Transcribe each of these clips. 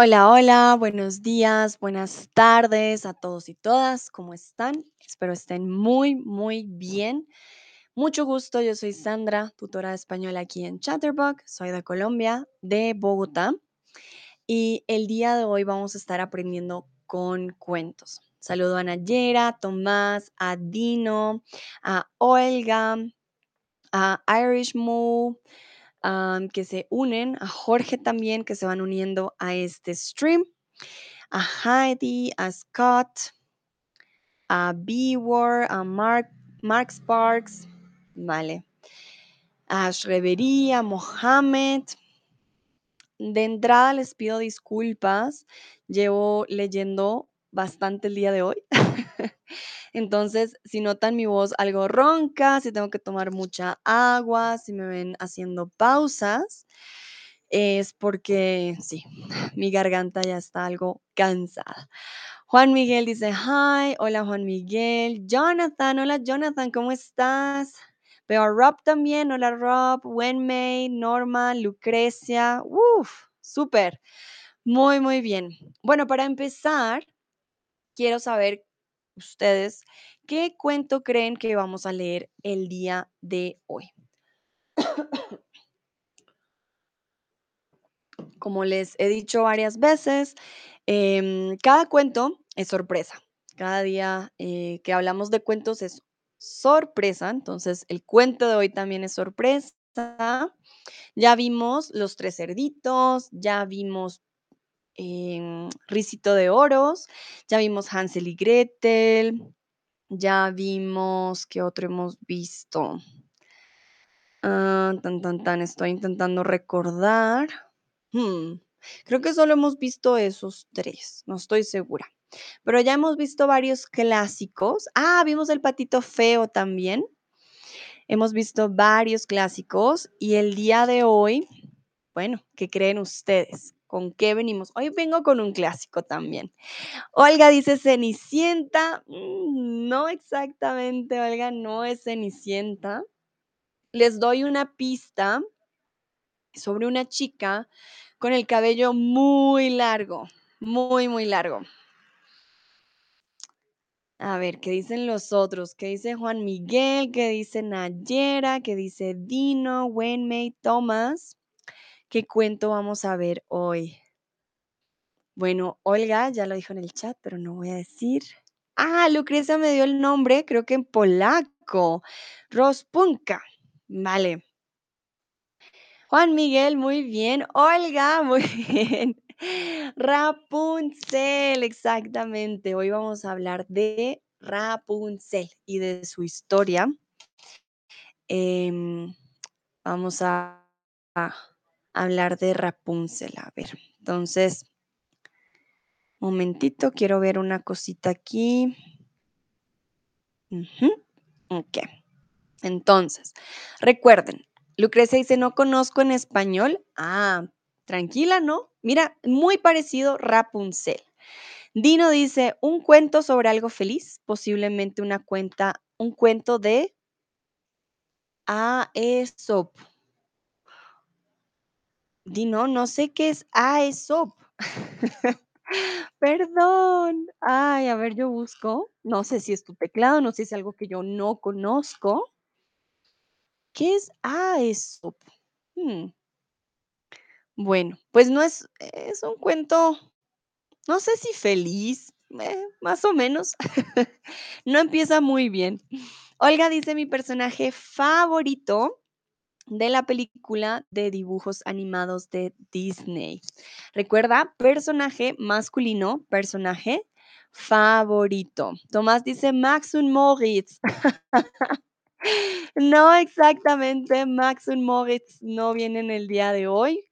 Hola, hola, buenos días, buenas tardes a todos y todas, ¿cómo están? Espero estén muy, muy bien. Mucho gusto, yo soy Sandra, tutora de español aquí en Chatterbox, soy de Colombia, de Bogotá, y el día de hoy vamos a estar aprendiendo con cuentos. Saludo a Nayera, a Tomás, a Dino, a Olga, a Irish Moo, que se unen, a Jorge también, que se van uniendo a este stream a Heidi, a Scott, a B-War, a Mark, Mark Sparks, vale, a Shrevery, a Mohamed. De entrada les pido disculpas, llevo leyendo bastante el día de hoy. Entonces, si notan mi voz algo ronca, si tengo que tomar mucha agua, si me ven haciendo pausas, es porque sí, mi garganta ya está algo cansada. Juan Miguel dice, hi, hola Juan Miguel. Jonathan, hola Jonathan, ¿cómo estás? Veo a Rob también, hola Rob, Wenmei, Norma, Lucrecia, uff, súper, muy, muy bien. Bueno, para empezar, quiero saber ustedes qué cuento creen que vamos a leer el día de hoy. Como les he dicho varias veces, em, cada cuento es sorpresa. Cada día eh, que hablamos de cuentos es sorpresa. Entonces, el cuento de hoy también es sorpresa. Ya vimos Los Tres Cerditos, ya vimos em, Risito de Oros, ya vimos Hansel y Gretel, ya vimos, ¿qué otro hemos visto? Ah, tan, tan, tan, estoy intentando recordar. Hmm, creo que solo hemos visto esos tres, no estoy segura. Pero ya hemos visto varios clásicos. Ah, vimos el patito feo también. Hemos visto varios clásicos y el día de hoy, bueno, ¿qué creen ustedes? ¿Con qué venimos? Hoy vengo con un clásico también. Olga dice Cenicienta. Mm, No exactamente, Olga, no es Cenicienta. Les doy una pista sobre una chica con el cabello muy largo, muy, muy largo. A ver, ¿qué dicen los otros? ¿Qué dice Juan Miguel? ¿Qué dice Nayera? ¿Qué dice Dino, Wenmei, Thomas? ¿Qué cuento vamos a ver hoy? Bueno, Olga ya lo dijo en el chat, pero no voy a decir. Ah, Lucrecia me dio el nombre, creo que en polaco. Rospunka. Vale. Juan Miguel, muy bien. Olga, muy bien. Rapunzel, exactamente. Hoy vamos a hablar de Rapunzel y de su historia. Em, vamos a, a hablar de Rapunzel. A ver, entonces, momentito, quiero ver una cosita aquí. Ujú, Ok. Entonces, recuerden, Lucrecia dice, no conozco en español. Ah, tranquila, ¿no? Mira, muy parecido Rapunzel. Dino dice, un cuento sobre algo feliz, posiblemente una cuenta, un cuento de Aesop. Dino, no sé qué es Aesop. Perdón. Ay, a ver, yo busco. No sé si es tu teclado, no sé si es algo que yo no conozco. ¿Qué es Aesop? Hmm. Bueno, pues no es, es un cuento, no sé si feliz, eh, más o menos. No empieza muy bien. Olga dice mi personaje favorito de la película de dibujos animados de Disney. Recuerda, personaje masculino, personaje favorito. Tomás dice Max und Moritz. No exactamente, Max und Moritz no vienen el día de hoy.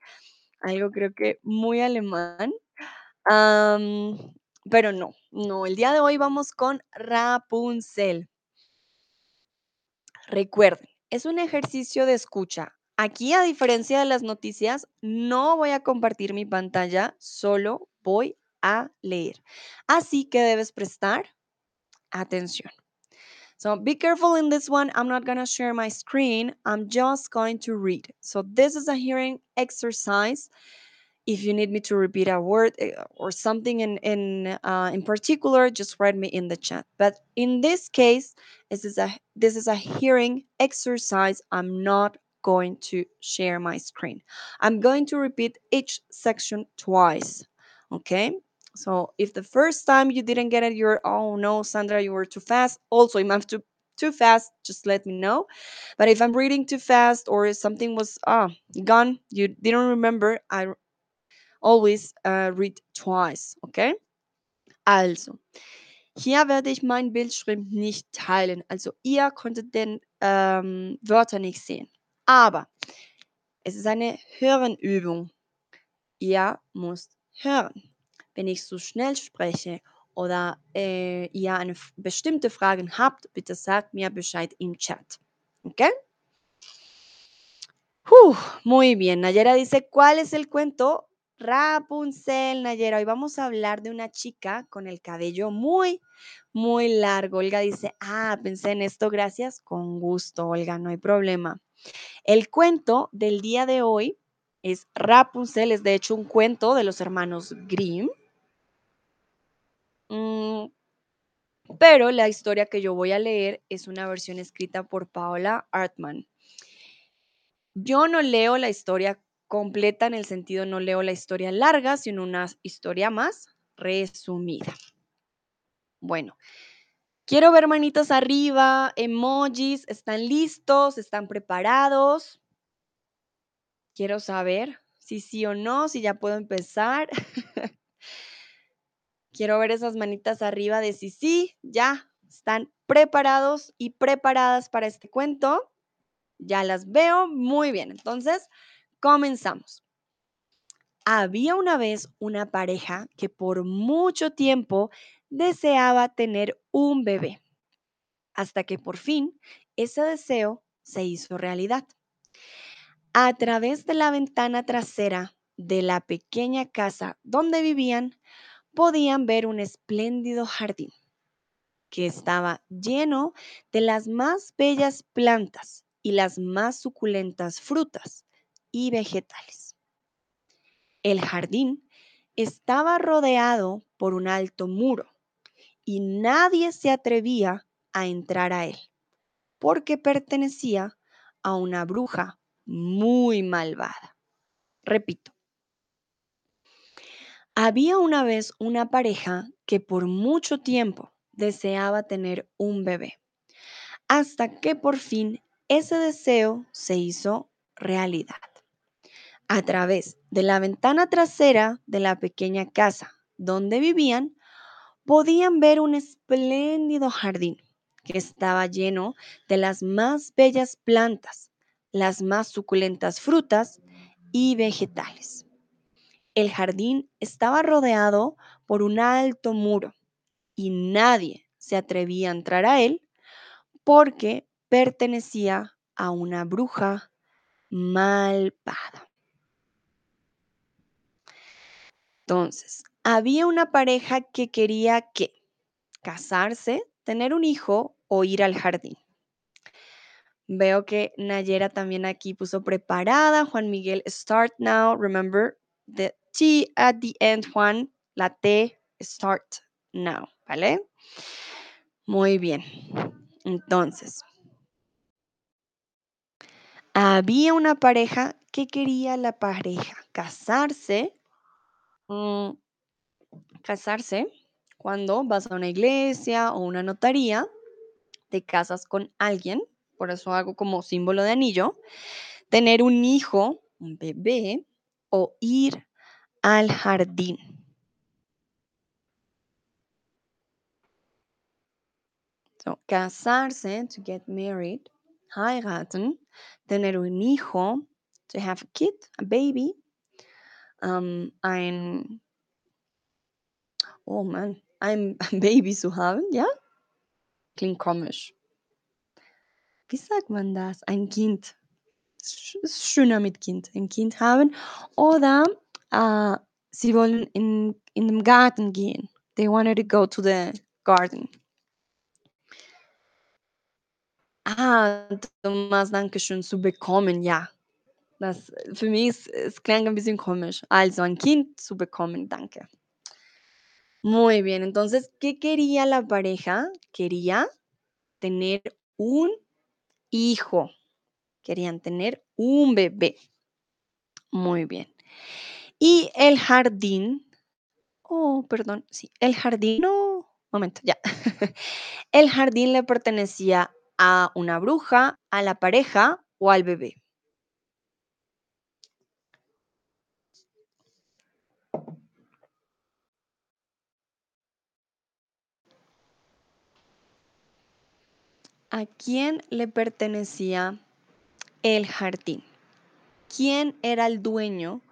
Algo creo que muy alemán. Pero no, no, el día de hoy vamos con Rapunzel. Recuerden, es un ejercicio de escucha. Aquí, a diferencia de las noticias, no voy a compartir mi pantalla, solo voy a leer. Así que debes prestar atención. So be careful in this one. I'm not going to share my screen. I'm just going to read. So this is a hearing exercise. If you need me to repeat a word eh, or something in in uh, in particular just write me in the chat. But in this case this is a this is a hearing exercise. I'm not going to share my screen. I'm going to repeat each section twice okay? So if the first time you didn't get it you're oh no sandra you were too fast also if i'm too too fast just let me know. But if i'm reading too fast or something was ah gone you didn't remember i always uh, read twice, okay? Also, hier werde ich meinen Bildschirm nicht teilen. Also ihr konntet den ähm, Wörter nicht sehen. Aber es ist eine Hörenübung. Ihr müsst hören. Wenn ich zu schnell spreche oder äh, ihr eine bestimmte Fragen habt, bitte sagt mir Bescheid im Chat. ¿Ok? Uf, muy bien. Nayera dice, ¿cuál es el cuento? Rapunzel, Nayera. Hoy vamos a hablar de una chica con el cabello muy, muy largo. Olga dice, ah, pensé en esto, gracias. Con gusto, Olga, no hay problema. El cuento del día de hoy es Rapunzel, es de hecho un cuento de los hermanos Grimm. Mm, pero la historia que yo voy a leer es una versión escrita por Paola Artman. Yo no leo la historia completa en el sentido, no leo la historia larga, sino una historia más resumida. Bueno, quiero ver manitos arriba, emojis, ¿están listos? ¿Están preparados? Quiero saber si sí o no, si ya puedo empezar. quiero ver esas manitas arriba de si sí, ya están preparados y preparadas para este cuento. Ya las veo muy bien. Entonces, comenzamos. Había una vez una pareja que por mucho tiempo deseaba tener un bebé, hasta que por fin ese deseo se hizo realidad. A través de la ventana trasera de la pequeña casa donde vivían, podían ver un espléndido jardín que estaba lleno de las más bellas plantas y las más suculentas frutas y vegetales. El jardín estaba rodeado por un alto muro y nadie se atrevía a entrar a él porque pertenecía a una bruja muy malvada. Repito, había una vez una pareja que por mucho tiempo deseaba tener un bebé, hasta que por fin ese deseo se hizo realidad. A través de la ventana trasera de la pequeña casa donde vivían, podían ver un espléndido jardín que estaba lleno de las más bellas plantas, las más suculentas frutas y vegetales. El jardín estaba rodeado por un alto muro y nadie se atrevía a entrar a él porque pertenecía a una bruja malvada. Entonces, había una pareja que quería que casarse, tener un hijo o ir al jardín. Veo que Nayera también aquí puso preparada. Juan Miguel, start now. Remember the T at the end, Juan. La T, start now. ¿Vale? Muy bien. Entonces, había una pareja que quería la pareja casarse. Mm, casarse cuando vas a una iglesia o una notaría, te casas con alguien, por eso hago como símbolo de anillo, tener un hijo, un bebé o ir al jardín. So, casarse, to get married, heiraten, tener un hijo, to have a kid, a baby, um, ein, oh man, ein Baby zu haben, ja? Klingt komisch. Wie sagt man das? Ein Kind. Ist schöner mit Kind, ein Kind haben. Oder äh, sie wollen in, in den Garten gehen. They wanted to go to the garden. Ah, Thomas, danke schön, zu bekommen, ja. Das für mich es es klang ein komisch. Also, ein Kind zu bekommen, danke. Muy bien, entonces, ¿qué quería la pareja? Quería tener un hijo, querían tener un bebé. Muy bien. Y el jardín oh, perdón, sí, el jardín no, momento, ya. El jardín le pertenecía a una bruja, a la pareja o al bebé. ¿A quién le pertenecía el jardín? ¿Quién era el dueño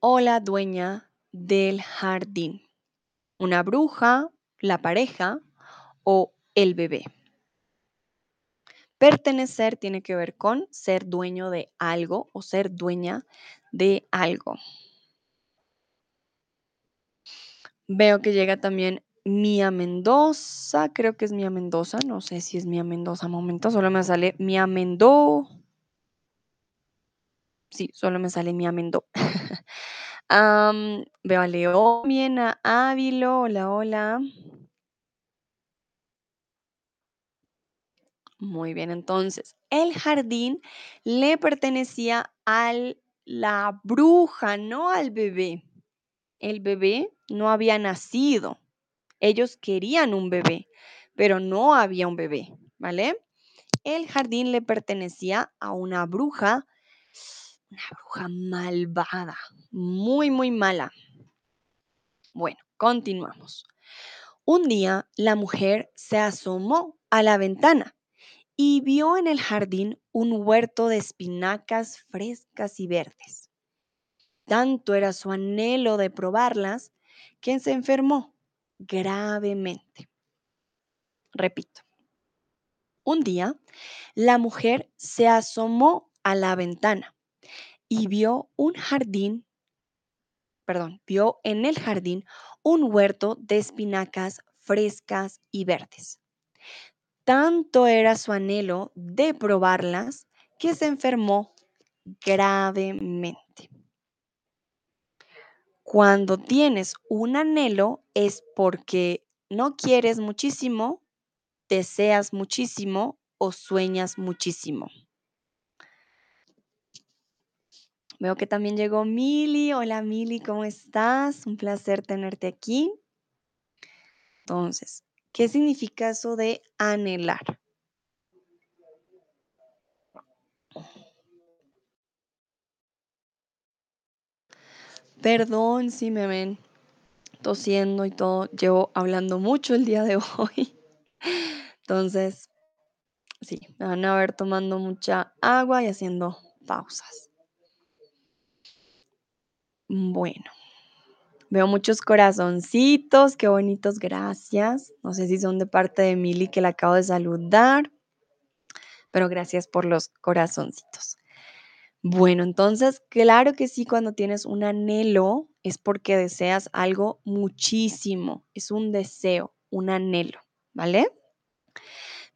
o la dueña del jardín? ¿Una bruja, la pareja o el bebé? Pertenecer tiene que ver con ser dueño de algo o ser dueña de algo. Veo que llega también Mía Mendoza, creo que es Mía Mendoza, no sé si es Mía Mendoza, momento, solo me sale Mía Mendó. Sí, solo me sale Mía Mendó. Am, veo a León, a Ávilo, hola, hola. Muy bien, entonces, el jardín le pertenecía a la bruja, no al bebé. El bebé no había nacido. Ellos querían un bebé, pero no había un bebé, ¿vale? El jardín le pertenecía a una bruja, una bruja malvada, muy, muy mala. Bueno, continuamos. Un día la mujer se asomó a la ventana y vio en el jardín un huerto de espinacas frescas y verdes. Tanto era su anhelo de probarlas que se enfermó gravemente. Repito. Un día, la mujer se asomó a la ventana y vio un jardín, perdón, vio en el jardín un huerto de espinacas frescas y verdes. Tanto era su anhelo de probarlas que se enfermó gravemente. Cuando tienes un anhelo es porque no quieres muchísimo, deseas muchísimo o sueñas muchísimo. Veo que también llegó Mili. Hola Mili, ¿cómo estás? Un placer tenerte aquí. Entonces, ¿qué significa eso de anhelar? Perdón si me ven tosiendo y todo. Llevo hablando mucho el día de hoy. Entonces, sí, me van a ver tomando mucha agua y haciendo pausas. Bueno, veo muchos corazoncitos, qué bonitos, gracias. No sé si son de parte de Mili que la acabo de saludar, pero gracias por los corazoncitos. Bueno, entonces, claro que sí, cuando tienes un anhelo es porque deseas algo muchísimo, es un deseo, un anhelo, ¿vale?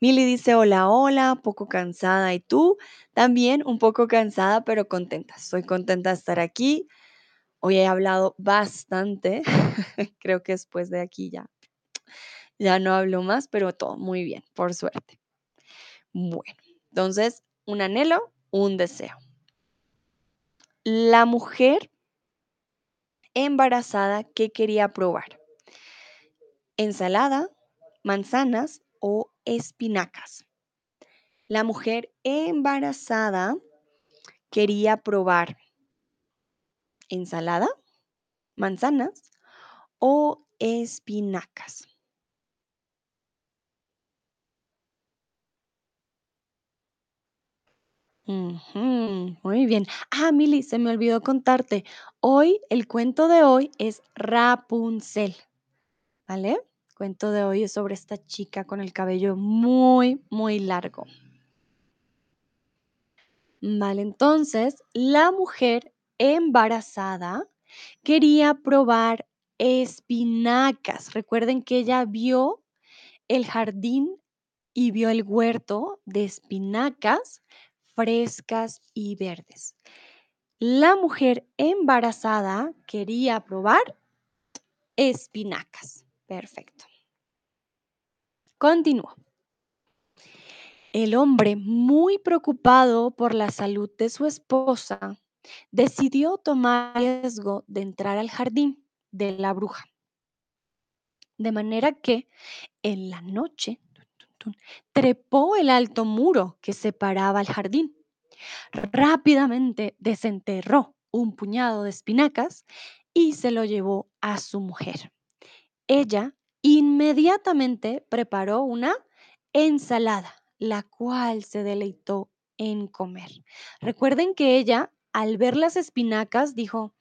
Mili dice, hola, hola, poco cansada. ¿Y tú? También un poco cansada, pero contenta. Estoy contenta de estar aquí. Hoy he hablado bastante. Creo que después de aquí ya, ya no hablo más, pero todo muy bien, por suerte. Bueno, entonces, un anhelo, un deseo. La mujer embarazada que quería probar. Ensalada, manzanas o espinacas. La mujer embarazada quería probar ensalada, manzanas o espinacas. Muy bien. Ah, Mili, se me olvidó contarte. Hoy, el cuento de hoy es Rapunzel, ¿vale? Cuento de hoy es sobre esta chica con el cabello muy, muy largo. Vale, entonces la mujer embarazada quería probar espinacas. Recuerden que ella vio el jardín y vio el huerto de espinacas frescas y verdes. La mujer embarazada quería probar espinacas. Perfecto. Continúo. El hombre, muy preocupado por la salud de su esposa, decidió tomar riesgo de entrar al jardín de la bruja. De manera que en la noche trepó el alto muro que separaba el jardín. Rápidamente desenterró un puñado de espinacas y se lo llevó a su mujer. Ella inmediatamente preparó una ensalada, la cual se deleitó en comer. Recuerden que ella, al ver las espinacas, dijo,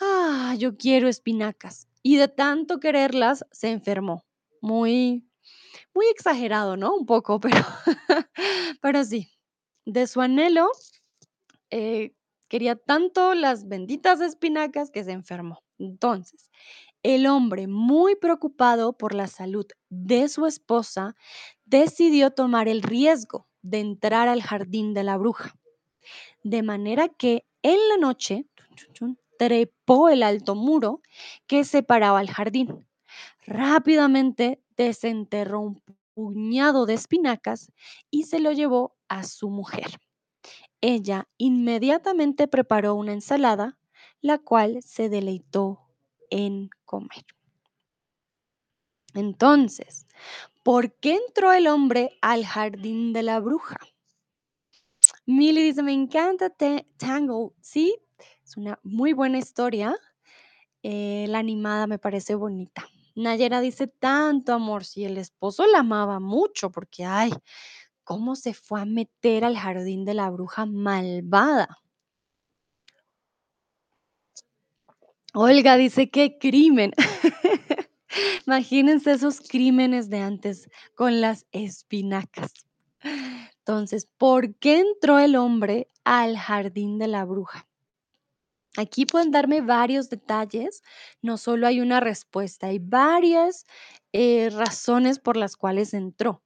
ah, yo quiero espinacas. Y de tanto quererlas, se enfermó. Muy, muy exagerado, ¿no? Un poco, pero, pero sí. De su anhelo, eh, quería tanto las benditas espinacas que se enfermó. Entonces, el hombre, muy preocupado por la salud de su esposa, decidió tomar el riesgo de entrar al jardín de la bruja. De manera que en la noche trepó el alto muro que separaba el jardín. Rápidamente desenterró un puñado de espinacas y se lo llevó a su mujer. Ella inmediatamente preparó una ensalada, la cual se deleitó en comer. Entonces, ¿por qué entró el hombre al jardín de la bruja? Milly dice, me encanta Tangle. Sí, es una muy buena historia. Eh, la animada me parece bonita. Nayera dice, tanto amor, si el esposo la amaba mucho, porque, ay, cómo se fue a meter al jardín de la bruja malvada. Olga dice, qué crimen. Imagínense esos crímenes de antes con las espinacas. Entonces, ¿por qué entró el hombre al jardín de la bruja? Aquí pueden darme varios detalles, no solo hay una respuesta, hay varias eh, razones por las cuales entró.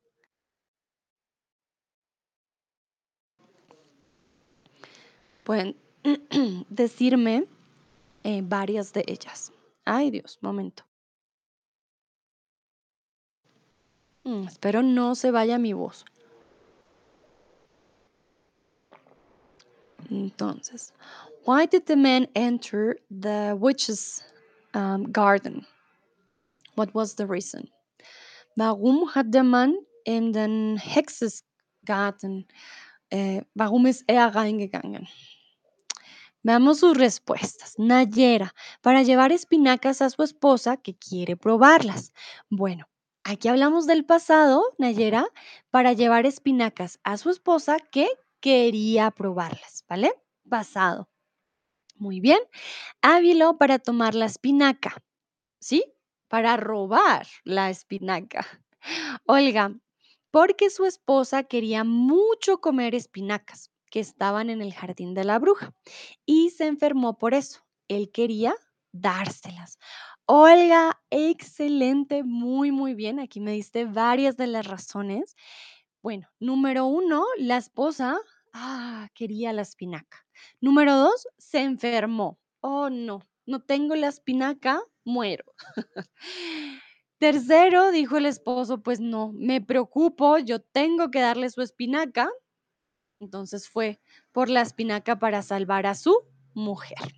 Pueden decirme eh, varias de ellas. Ay Dios, momento. Mm, espero no se vaya mi voz. Entonces, why did the man enter the witch's um, garden? What was the reason? Warum hat der Mann in den Hexesgarten, äh, warum ist er reingegangen? Veamos sus respuestas. Nayera, para llevar espinacas a su esposa que quiere probarlas. Bueno, aquí hablamos del pasado, Nayera, para llevar espinacas a su esposa que quería probarlas, ¿vale? Pasado. Muy bien. Ávilo para tomar la espinaca, ¿sí? Para robar la espinaca. Olga, porque su esposa quería mucho comer espinacas que estaban en el jardín de la bruja y se enfermó por eso. Él quería dárselas. Olga, excelente, muy, muy bien. Aquí me diste varias de las razones. Bueno, número uno, la esposa ah, quería la espinaca. Número dos, se enfermó. Oh, no, no tengo la espinaca, muero. Tercero, dijo el esposo, pues no, me preocupo, yo tengo que darle su espinaca. Entonces fue por la espinaca para salvar a su mujer.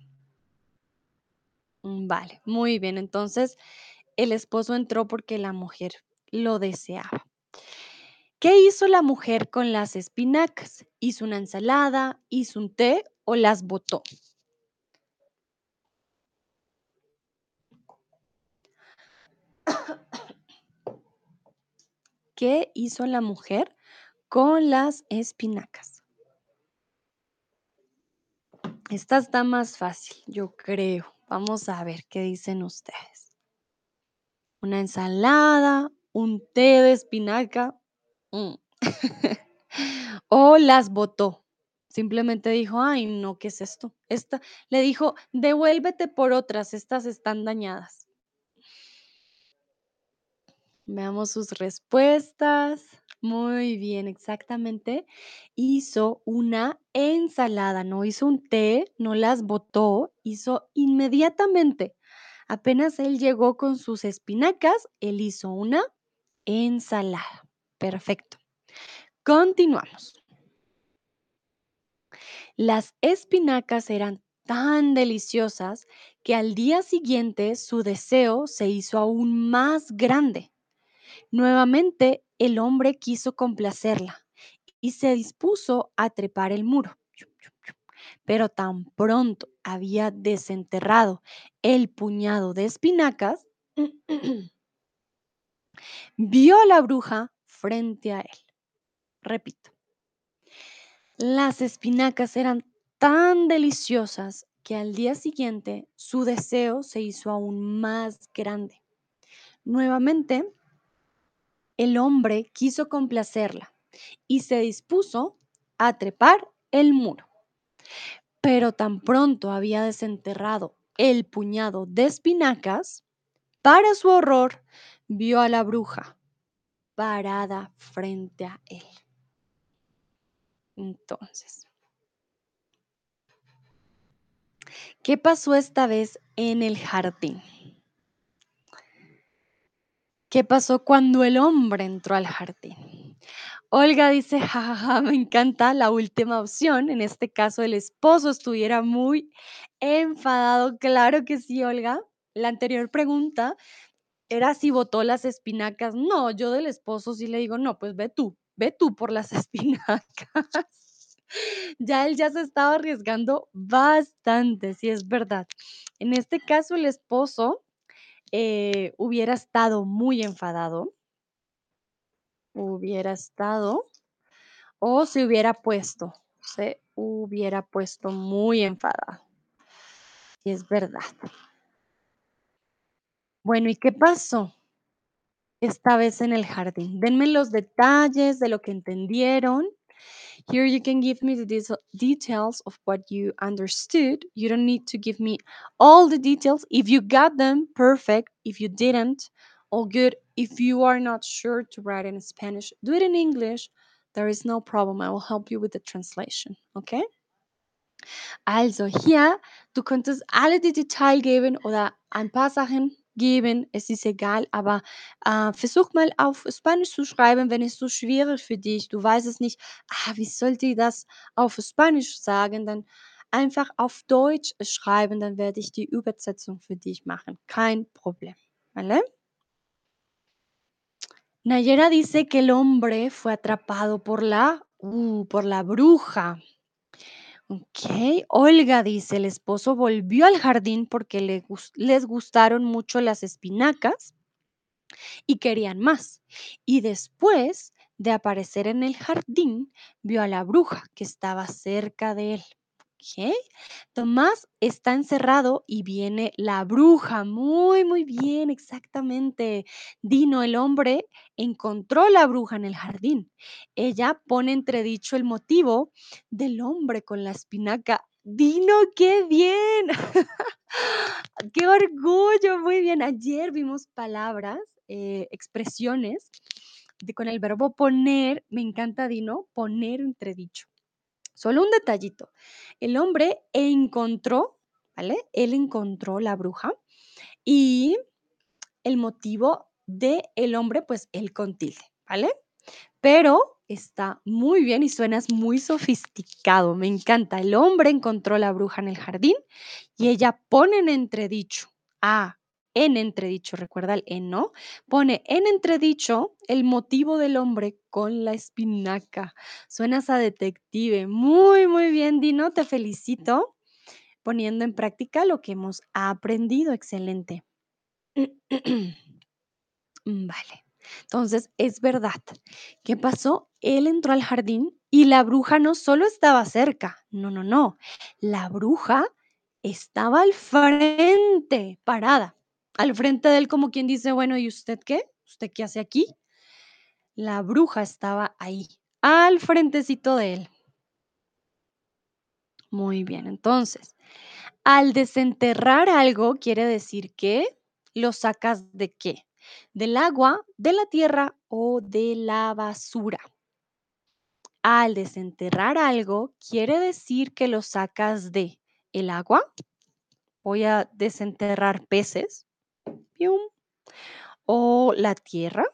Mm, Vale, muy bien. Entonces el esposo entró porque la mujer lo deseaba. ¿Qué hizo la mujer con las espinacas? ¿Hizo una ensalada? ¿Hizo un té o las botó? ¿Qué hizo la mujer con las espinacas? Esta está más fácil, yo creo. Vamos a ver qué dicen ustedes. Una ensalada, un té de espinaca. Mm. o las botó. Simplemente dijo, ay, no, ¿qué es esto? Esta, le dijo, devuélvete por otras, estas están dañadas. Veamos sus respuestas. Muy bien, exactamente. Hizo una ensalada, no hizo un té, no las botó, hizo inmediatamente. Apenas él llegó con sus espinacas, él hizo una ensalada. Perfecto. Continuamos. Las espinacas eran tan deliciosas que al día siguiente su deseo se hizo aún más grande. Nuevamente el hombre quiso complacerla y se dispuso a trepar el muro. Pero tan pronto había desenterrado el puñado de espinacas, vio a la bruja frente a él. Repito, las espinacas eran tan deliciosas que al día siguiente su deseo se hizo aún más grande. Nuevamente, el hombre quiso complacerla y se dispuso a trepar el muro. Pero tan pronto había desenterrado el puñado de espinacas, para su horror vio a la bruja parada frente a él. Entonces, ¿qué pasó esta vez en el jardín? ¿Qué pasó cuando el hombre entró al jardín? Olga dice, jajaja, me encanta la última opción. En este caso, el esposo estuviera muy enfadado. Claro que sí, Olga. La anterior pregunta era si votó las espinacas. No, yo del esposo sí le digo, no, pues ve tú, ve tú por las espinacas. ya él ya se estaba arriesgando bastante, sí es verdad. En este caso, el esposo eh, hubiera estado muy enfadado, hubiera estado, o se hubiera puesto, se hubiera puesto muy enfadado. Y es verdad. Bueno, ¿y qué pasó esta vez en el jardín? Denme los detalles de lo que entendieron Here you can give me the deta- details of what you understood. You don't need to give me all the details. If you got them, perfect. If you didn't, all good. If you are not sure to write in Spanish, do it in English. There is no problem. I will help you with the translation. Okay? Also hier, du könntest alle die Detail geben oder ein paar Sachen geben, es ist egal, aber äh, versuch mal auf Spanisch zu schreiben, wenn es so schwierig für dich, du weißt es nicht, ah, wie sollte ich das auf Spanisch sagen, dann einfach auf Deutsch schreiben, dann werde ich die Übersetzung für dich machen, kein Problem, ¿vale? Nayera dice que el hombre fue atrapado por la, uh, por la bruja. Ok, Olga dice, el esposo volvió al jardín porque les gustaron mucho las espinacas y querían más. Y después de aparecer en el jardín, vio a la bruja que estaba cerca de él. Ok, Tomás está encerrado y viene la bruja. Muy, muy bien, exactamente. Dino, el hombre, encontró la bruja en el jardín. Ella pone entredicho el motivo del hombre con la espinaca. Dino, qué bien. qué orgullo, muy bien. Ayer vimos palabras, eh, expresiones de, con el verbo poner. Me encanta, Dino, poner entredicho. Solo un detallito. El hombre encontró, ¿vale? Él encontró la bruja y el motivo de el hombre, pues el con tilde, ¿vale? Pero está muy bien y suenas muy sofisticado. Me encanta. El hombre encontró la bruja en el jardín y ella pone en entredicho. Ah, en entredicho, recuerda el en, ¿no? Pone en entredicho el motivo del hombre con la espinaca. Suenas a detective. Muy, muy bien, Dino. Te felicito poniendo en práctica lo que hemos aprendido. Excelente. Mm, Vale. Entonces, es verdad. ¿Qué pasó? Él entró al jardín y la bruja no solo estaba cerca, no, no, no. La bruja estaba al frente, parada. Al frente de él, como quien dice, bueno, ¿y usted qué? ¿Usted qué hace aquí? La bruja estaba ahí, al frentecito de él. Muy bien, entonces, al desenterrar algo quiere decir que lo sacas de qué? ¿Del agua, de la tierra o de la basura? Al desenterrar algo, quiere decir que lo sacas de el agua. Voy a desenterrar peces. Pium, O la tierra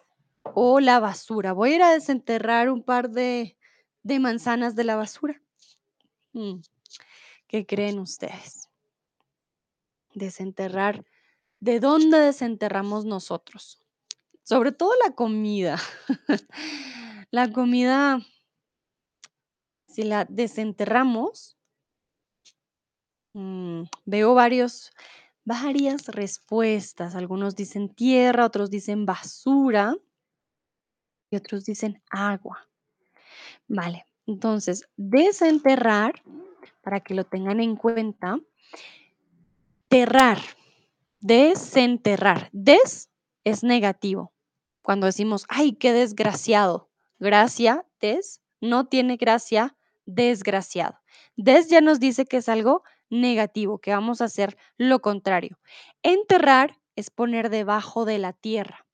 o la basura. Voy a ir a desenterrar un par de, de manzanas de la basura. Mm, ¿Qué creen ustedes? Desenterrar. ¿De dónde desenterramos nosotros? Sobre todo la comida. la comida, si la desenterramos, mm, veo varios, varias respuestas. Algunos dicen tierra, otros dicen basura y otros dicen agua. Vale, entonces desenterrar, para que lo tengan en cuenta, terrar, desenterrar. Des es negativo. Cuando decimos, ay, qué desgraciado. Gracia, des, no tiene gracia, desgraciado. Des ya nos dice que es algo negativo, que vamos a hacer lo contrario. Enterrar es poner debajo de la tierra.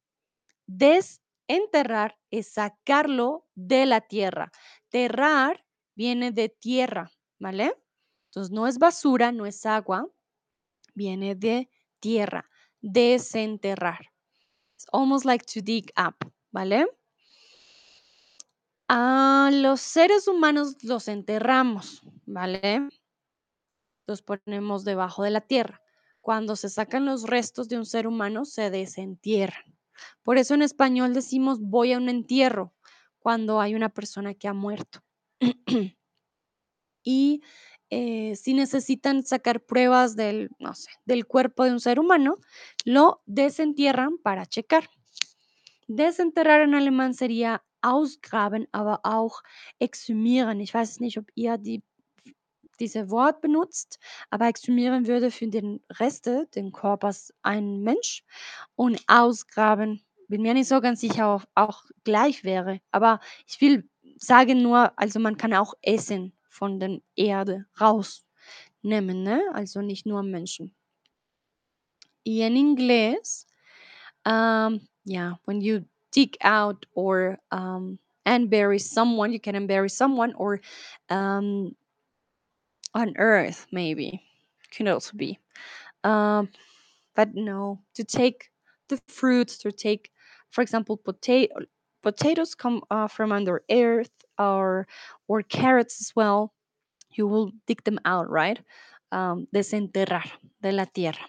Desenterrar es sacarlo de la tierra. Terrar viene de tierra, ¿vale? Entonces no es basura, no es agua, viene de tierra. Desenterrar. It's almost like to dig up, ¿vale? A los seres humanos los enterramos, ¿vale? Los ponemos debajo de la tierra. Cuando se sacan los restos de un ser humano, se desentierran. Por eso en español decimos voy a un entierro cuando hay una persona que ha muerto. y eh, si necesitan sacar pruebas del, no sé, del cuerpo de un ser humano, lo desentierran para checar. Desenterrar en alemán sería ausgraben, aber auch exhumieren. Ich weiß nicht, ob ihr die, diese Wort benutzt, aber exhumieren würde für den Reste, den Körpers ein Mensch und ausgraben, bin mir nicht so ganz sicher, ob auch gleich wäre. Aber ich will sagen nur, also man kann auch essen von der Erde rausnehmen, ne? also nicht nur Menschen. Y en inglés, um, yeah, when you dig out or um, and bury someone, you can bury someone or um, on earth, maybe could also be. Um, but no, to take the fruits, to take, for example, potato potatoes come uh, from under earth or or carrots as well. You will dig them out, right? Um, desenterrar de la tierra.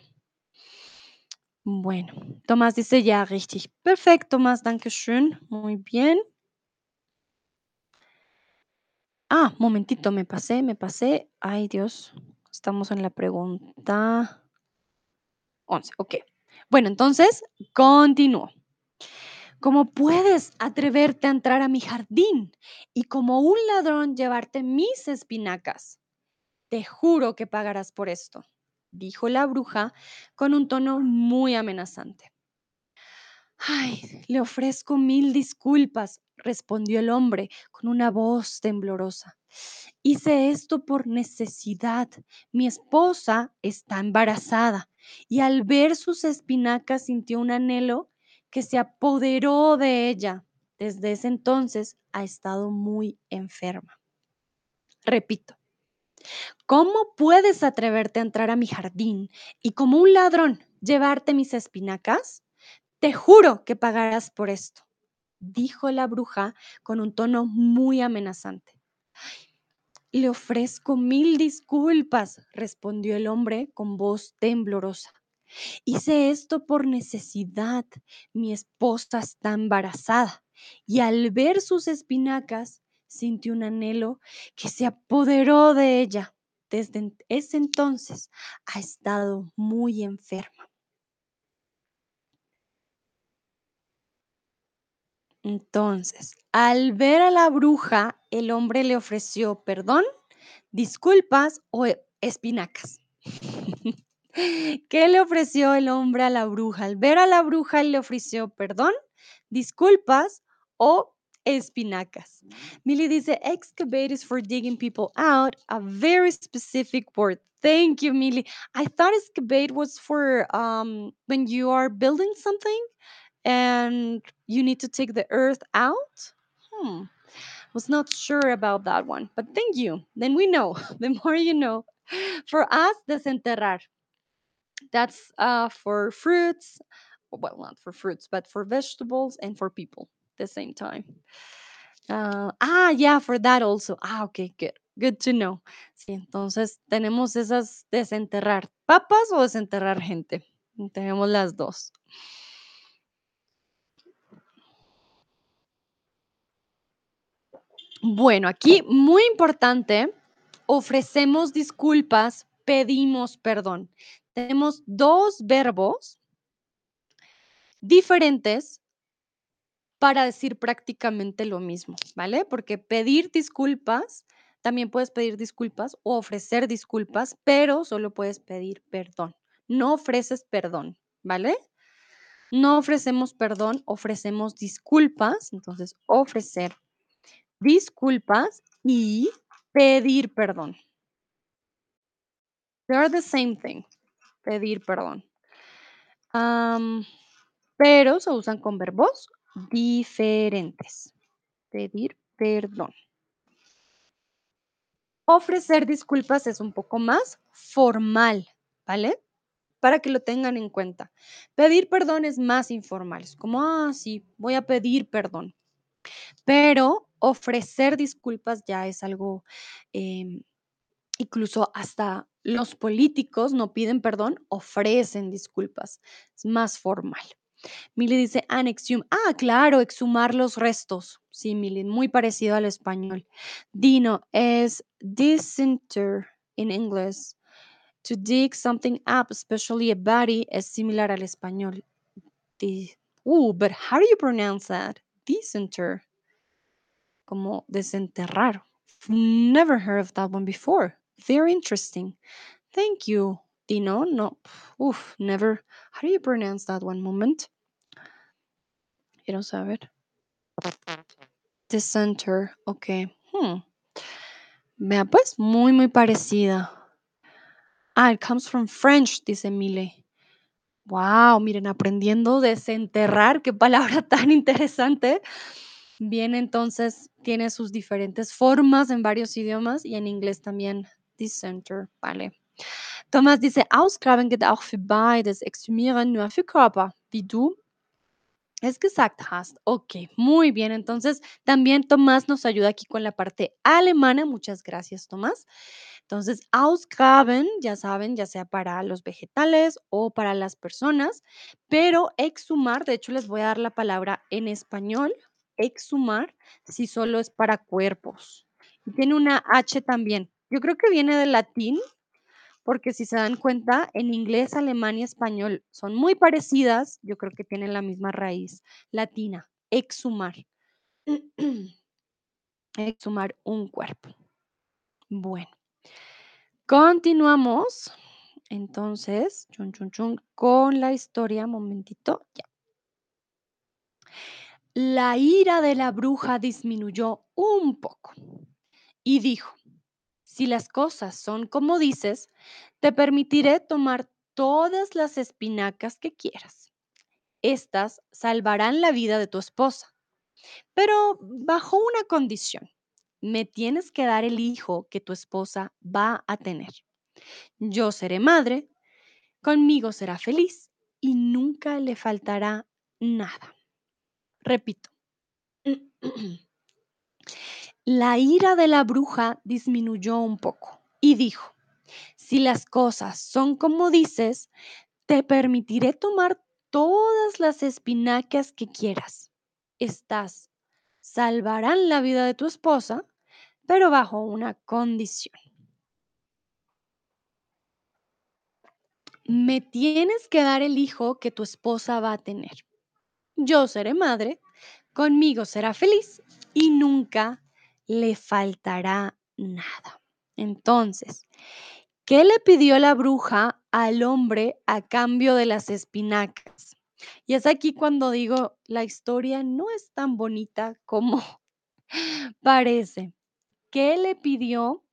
Bueno, Tomás dice ya, richtig. Perfekt, Tomás, danke schön. Muy bien. Ah, momentito, me pasé, me pasé. Ay, Dios, estamos en la pregunta 11. Ok. Bueno, entonces, continúo. ¿Cómo puedes atreverte a entrar a mi jardín y como un ladrón llevarte mis espinacas? Te juro que pagarás por esto, dijo la bruja con un tono muy amenazante. Ay, le ofrezco mil disculpas, respondió el hombre con una voz temblorosa. Hice esto por necesidad. Mi esposa está embarazada y al ver sus espinacas sintió un anhelo que se apoderó de ella. Desde ese entonces ha estado muy enferma. Repito, ¿cómo puedes atreverte a entrar a mi jardín y como un ladrón llevarte mis espinacas? Te juro que pagarás por esto, dijo la bruja con un tono muy amenazante. Le ofrezco mil disculpas, respondió el hombre con voz temblorosa. Hice esto por necesidad. Mi esposa está embarazada y al ver sus espinacas sintió un anhelo que se apoderó de ella. Desde ese entonces ha estado muy enferma. Entonces, al ver a la bruja, el hombre le ofreció perdón, disculpas o espinacas. ¿Qué le ofreció el hombre a la bruja? Al ver a la bruja, le ofreció perdón, disculpas o espinacas. Millie dice, excavate is for digging people out, a very specific word. Thank you, Millie. I thought excavate was for um, when you are building something and you need to take the earth out. Hmm. Was not sure about that one, but thank you. Then we know. The more you know. For us, desenterrar. That's uh, for fruits. Well, not for fruits, but for vegetables and for people at the same time. Ah, ah, yeah, for that also. Ah, okay, good. Good to know. Sí, entonces tenemos esas desenterrar papas o desenterrar gente. Tenemos las dos. Bueno, aquí muy importante, ofrecemos disculpas, pedimos perdón. Tenemos dos verbos diferentes para decir prácticamente lo mismo, ¿vale? Porque pedir disculpas, también puedes pedir disculpas o ofrecer disculpas, pero solo puedes pedir perdón. No ofreces perdón, ¿vale? No ofrecemos perdón, ofrecemos disculpas. Entonces, ofrecer disculpas y pedir perdón. They're the same thing. Pedir perdón. Pero se usan con verbos diferentes. Pedir perdón. Ofrecer disculpas es un poco más formal, ¿vale? Para que lo tengan en cuenta. Pedir perdón es más informal. Es como, ah, sí, voy a pedir perdón. Pero ofrecer disculpas ya es algo, em, incluso hasta los políticos no piden perdón, ofrecen disculpas. Es más formal. Mili dice anexium. Ah, claro, exhumar los restos. Sí, Mili, muy parecido al español. Dino es disinter in English. To dig something up, especially a body, es similar al español. Uh, but how do you pronounce that? Disinter. Como desenterrar. Never heard of that one before. Very interesting. Thank you, Dino. No, oof, never. How do you pronounce that one moment? Quiero saber. Dissenter, ok. Hmm. Vea, pues, muy, muy parecida. Ah, it comes from French, dice Mile. Wow, miren, aprendiendo desenterrar, qué palabra tan interesante. Bien, entonces tiene sus diferentes formas en varios idiomas y en inglés también dissenter, vale. Thomas dice, ausgraben geht auch für beides, exhumieren nur für Körper, wie du es gesagt hast. Ok, muy bien. Entonces, también Tomás nos ayuda aquí con la parte alemana. Muchas gracias, Tomás. Entonces, ausgraben, ya saben, ya sea para los vegetales o para las personas, pero exhumar, de hecho, les voy a dar la palabra en español, exhumar, si solo es para cuerpos. Y tiene una H también. Yo creo que viene del latín, porque si se dan cuenta, en inglés, alemán y español son muy parecidas, yo creo que tienen la misma raíz latina, exhumar. exhumar un cuerpo. Bueno, continuamos entonces, chun, chun, chun, con la historia, momentito, ya. La ira de la bruja disminuyó un poco y dijo, si las cosas son como dices, te permitiré tomar todas las espinacas que quieras. Estas salvarán la vida de tu esposa, pero bajo una condición. Me tienes que dar el hijo que tu esposa va a tener. Yo seré madre, conmigo será feliz y nunca le faltará nada. Repito. La ira de la bruja disminuyó un poco y dijo, si las cosas son como dices, te permitiré tomar todas las espinacas que quieras. Estas salvarán la vida de tu esposa, pero bajo una condición. Me tienes que dar el hijo que tu esposa va a tener. Yo seré madre, conmigo será feliz y nunca le faltará nada. Entonces, ¿qué le pidió la bruja al hombre a cambio de las espinacas? Y es aquí cuando digo, la historia no es tan bonita como parece. ¿Qué le pidió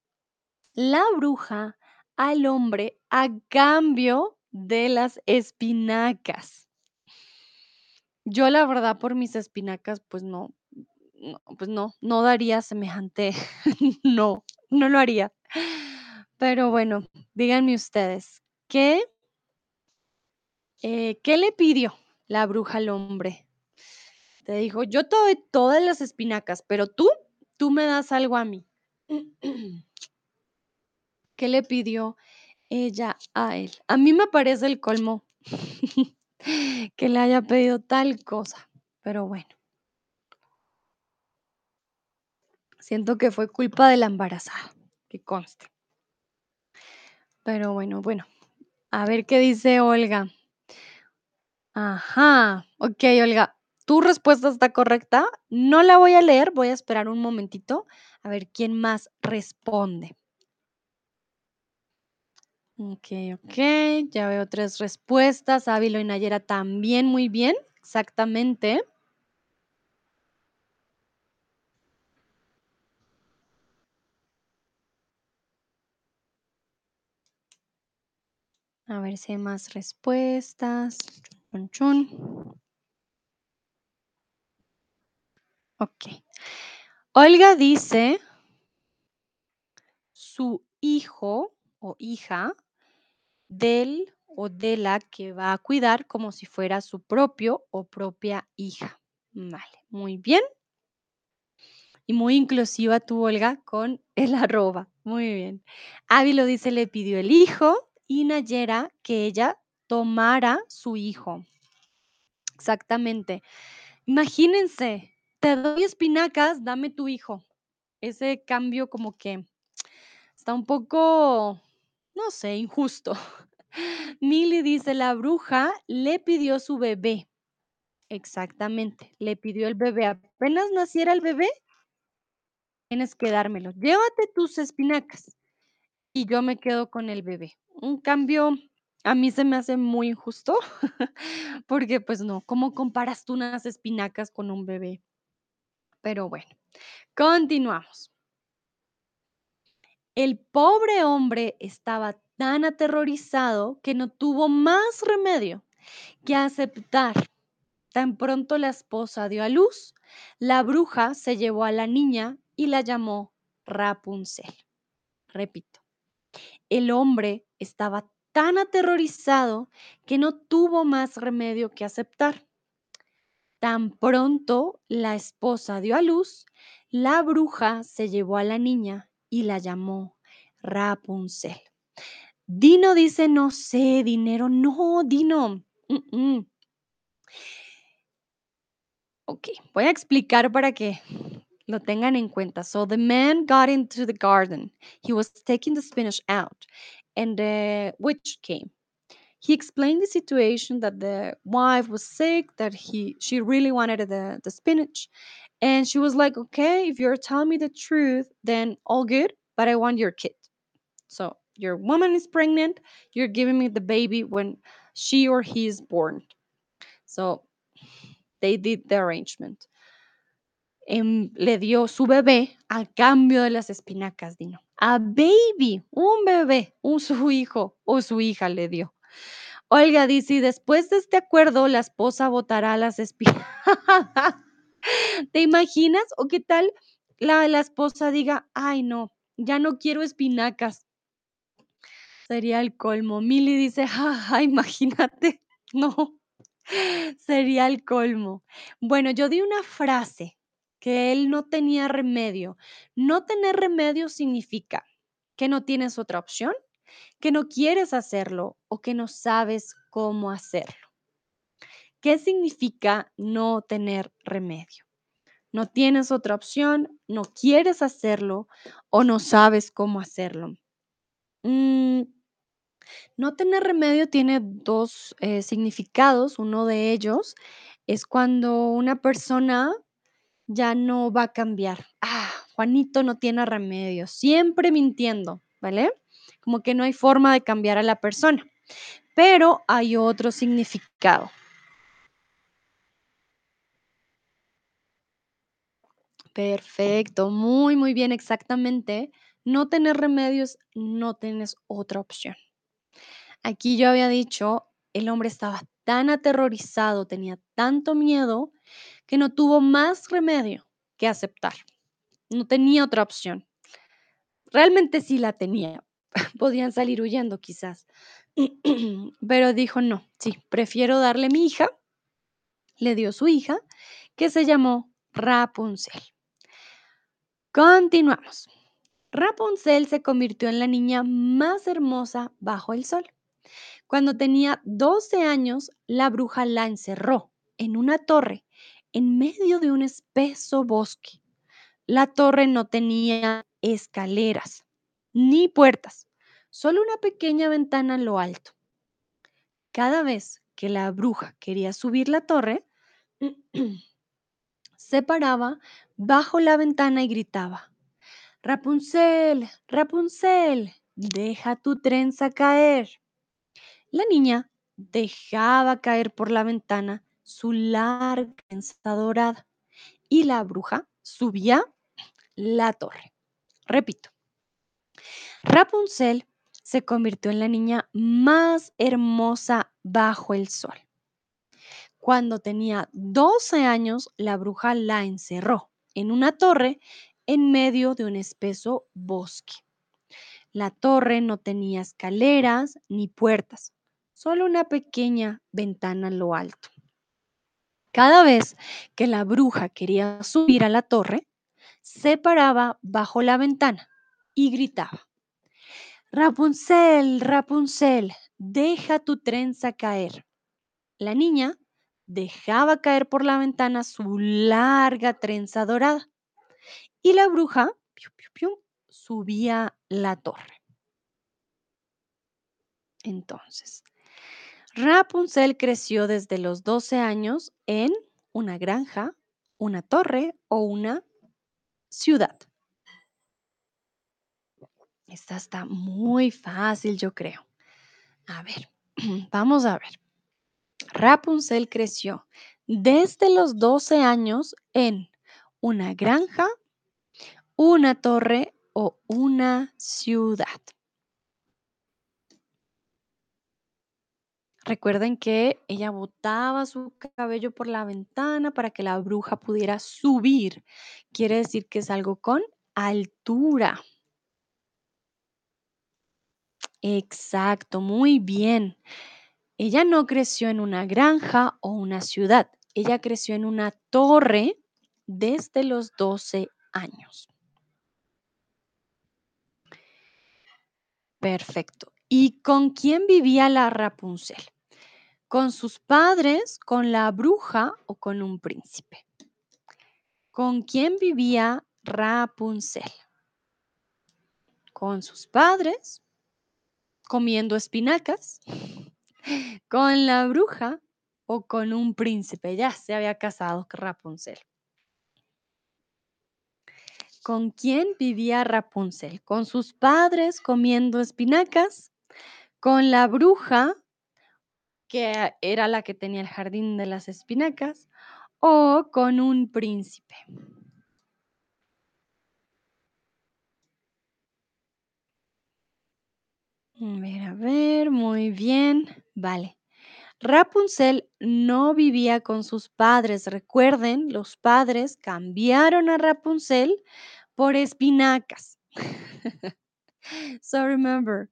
la bruja al hombre a cambio de las espinacas? Yo, la verdad, por mis espinacas, pues no, no, pues no, no daría semejante no, no lo haría. Pero bueno, díganme ustedes, ¿qué eh, qué le pidió la bruja al hombre? Te dijo: "Yo te doy todas las espinacas, pero tú, tú me das algo a mí". ¿Qué le pidió ella a él? A mí me parece el colmo que le haya pedido tal cosa, pero bueno. Siento que fue culpa de la embarazada, que conste. Pero bueno, bueno, a ver qué dice Olga. Ajá, okey, Olga, tu respuesta está correcta. No la voy a leer, voy a esperar un momentito a ver quién más responde. Okey, okey, ya veo 3 respuestas. Ávilo y Nayera también muy bien, exactamente. A ver si hay más respuestas. Chun, chun. Olga dice su hijo o hija del o de la que va a cuidar como si fuera su propio o propia hija. Vale, muy bien. Y muy inclusiva tú, Olga, con el arroba. Muy bien. Ávilo dice, le pidió el hijo y Nayera que ella tomara su hijo. Exactamente. Imagínense, te doy espinacas, dame tu hijo. Ese cambio como que está un poco, no sé, injusto. Mili dice, la bruja le pidió su bebé. Exactamente, le pidió el bebé. Apenas naciera el bebé, tienes que dármelo. Llévate tus espinacas y yo me quedo con el bebé. Un cambio a mí se me hace muy injusto porque pues no, ¿cómo comparas tú unas espinacas con un bebé? Pero bueno, continuamos. El pobre hombre estaba tan aterrorizado que no tuvo más remedio que aceptar. Tan pronto la esposa dio a luz, la bruja se llevó a la niña y la llamó Rapunzel. Repito, el hombre estaba tan aterrorizado que no tuvo más remedio que aceptar. Tan pronto la esposa dio a luz, la bruja se llevó a la niña y la llamó Rapunzel. Dino dice, no sé, dinero, no, Dino. mm, mm. Ok, voy a explicar para que lo tengan en cuenta. So the man got into the garden. He was taking the spinach out, and the witch came. He explained the situation that the wife was sick, that he she really wanted the, the spinach. And she was like, Okay, if you're telling me the truth, then all good, but I want your kid. So your woman is pregnant, you're giving me the baby when she or he is born. So they did the arrangement. Em, le dio su bebé a cambio de las espinacas, Dino. A baby, un bebé, un su hijo o su hija le dio. Olga dice, después de este acuerdo, la esposa votará las espinacas. ¿Te imaginas? ¿O qué tal la, la esposa diga, ay no, ya no quiero espinacas? Sería el colmo. Mili dice, jaja, imagínate. No, sería el colmo. Bueno, yo di una frase que él no tenía remedio. No tener remedio significa que no tienes otra opción, que no quieres hacerlo o que no sabes cómo hacerlo. ¿Qué significa no tener remedio? No tienes otra opción, no quieres hacerlo o no sabes cómo hacerlo. Mm, no tener remedio tiene dos eh, significados. Uno de ellos es cuando una persona ya no va a cambiar. Ah, Juanito no tiene remedio, siempre mintiendo, ¿vale? Como que no hay forma de cambiar a la persona. Pero hay otro significado. Perfecto, muy, muy bien, exactamente. No tener remedios, no tienes otra opción. Aquí yo había dicho, el hombre estaba tan aterrorizado, tenía tanto miedo, que no tuvo más remedio que aceptar. No tenía otra opción. Realmente sí la tenía. Podían salir huyendo quizás. Pero dijo, no, sí, prefiero darle mi hija. Le dio su hija, que se llamó Rapunzel. Continuamos. Rapunzel se convirtió en la niña más hermosa bajo el sol. Cuando tenía 12 años, la bruja la encerró en una torre en medio de un espeso bosque. La torre no tenía escaleras ni puertas, solo una pequeña ventana en lo alto. Cada vez que la bruja quería subir la torre, se paraba bajo la ventana y gritaba, Rapunzel, Rapunzel, deja tu trenza caer. La niña dejaba caer por la ventana su larga trenza dorada y la bruja subía la torre. Repito, Rapunzel se convirtió en la niña más hermosa bajo el sol. Cuando tenía 12 años, la bruja la encerró en una torre en medio de un espeso bosque. La torre no tenía escaleras ni puertas, solo una pequeña ventana en lo alto. Cada vez que la bruja quería subir a la torre, se paraba bajo la ventana y gritaba, Rapunzel, Rapunzel, deja tu trenza caer. La niña dejaba caer por la ventana su larga trenza dorada y la bruja subía la torre. Entonces, Rapunzel creció desde los 12 años en una granja, una torre o una ciudad. Esta está muy fácil, yo creo. A ver, vamos a ver. Rapunzel creció desde los 12 años en una granja, una torre o una ciudad. Recuerden que ella botaba su cabello por la ventana para que la bruja pudiera subir. Quiere decir que es algo con altura. Exacto, muy bien. Ella no creció en una granja o una ciudad. Ella creció en una torre desde los 12 años. Perfecto. ¿Y con quién vivía la Rapunzel? ¿Con sus padres, con la bruja o con un príncipe? ¿Con quién vivía Rapunzel? ¿Con sus padres? ¿Comiendo espinacas? ¿Con la bruja o con un príncipe? Ya se había casado Rapunzel. ¿Con quién vivía Rapunzel? ¿Con sus padres comiendo espinacas? ¿Con la bruja, que era la que tenía el jardín de las espinacas? ¿O con un príncipe? A ver, a ver, muy bien. Vale. Rapunzel no vivía con sus padres. Recuerden, los padres cambiaron a Rapunzel por espinacas. so remember,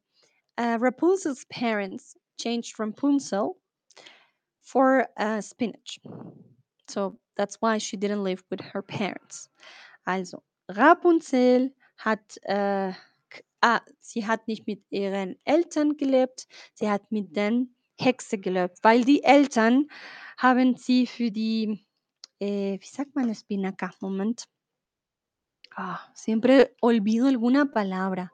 uh, Rapunzel's parents changed Rapunzel for uh, spinach. So that's why she didn't live with her parents. Also, Rapunzel hat äh, Ah, sie hat nicht mit ihren Eltern gelebt, sie hat mit den Hexe gelebt, weil die Eltern haben sie für die, eh, wie sagt man espinaca? Moment. Ah, siempre olvido alguna palabra.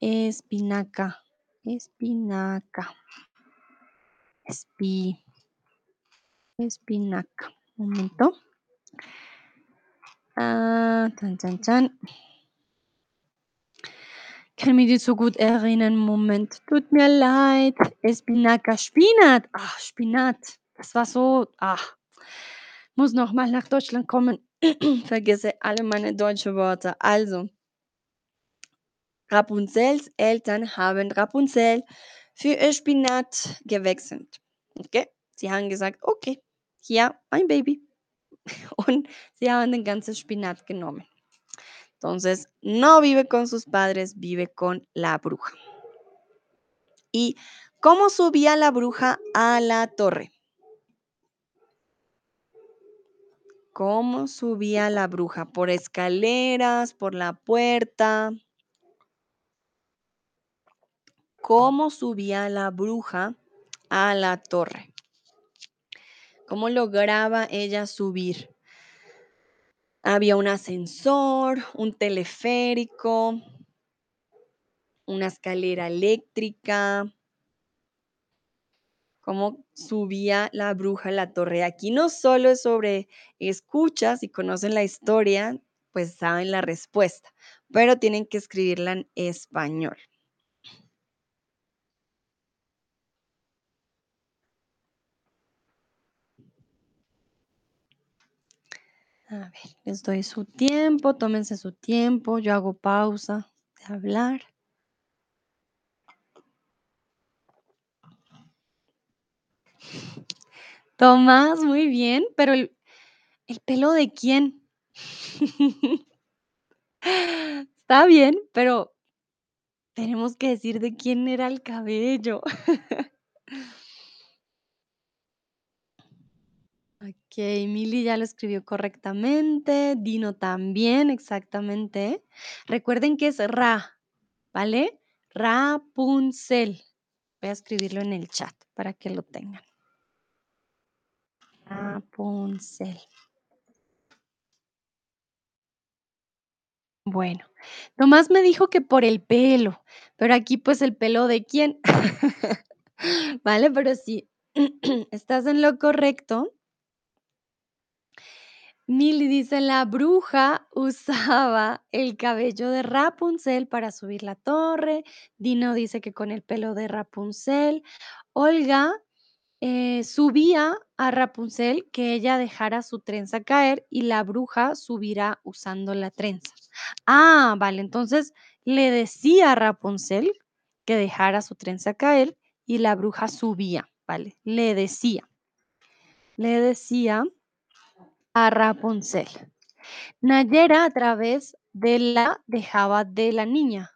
Espinaca, espinaca, espi, espinaca. Momento. Ah, chan, chan, chan. Kann mich nicht so gut erinnern. Moment, tut mir leid. Espinaca, Spinat. Ach, Spinat. Das war so. Ach, muss noch mal nach Deutschland kommen. Vergesse alle meine deutschen Worte. Also, Rapunzels Eltern haben Rapunzel für Spinat gewechselt. Okay? Sie haben gesagt: „Okay, hier ein Baby.“ Und sie haben den ganzen Spinat genommen. Entonces, no vive con sus padres, vive con la bruja. ¿Y cómo subía la bruja a la torre? ¿Cómo subía la bruja? ¿Por escaleras, por la puerta? ¿Cómo subía la bruja a la torre? ¿Cómo lograba ella subir? Había un ascensor, un teleférico, una escalera eléctrica. ¿Cómo subía la bruja a la torre? Aquí no solo es sobre escuchas y conocen la historia, pues saben la respuesta, pero tienen que escribirla en español. A ver, les doy su tiempo, tómense su tiempo, yo hago pausa de hablar. Tomás, muy bien, pero el, ¿el pelo de quién? Está bien, pero tenemos que decir de quién era el cabello. Ok, Mili ya lo escribió correctamente, Dino también, exactamente. Recuerden que es Ra, ¿vale? Rapunzel. Voy a escribirlo en el chat para que lo tengan. Rapunzel. Bueno, Tomás me dijo que por el pelo, pero aquí pues el pelo de quién. Vale, pero sí, estás en lo correcto. Milly dice, la bruja usaba el cabello de Rapunzel para subir la torre. Dino dice que con el pelo de Rapunzel. Olga eh, subía a Rapunzel que ella dejara su trenza caer y la bruja subirá usando la trenza. Ah, vale, entonces le decía a Rapunzel que dejara su trenza caer y la bruja subía, vale, le decía. Le decía a Rapunzel. Nayera a través de la dejaba de la niña.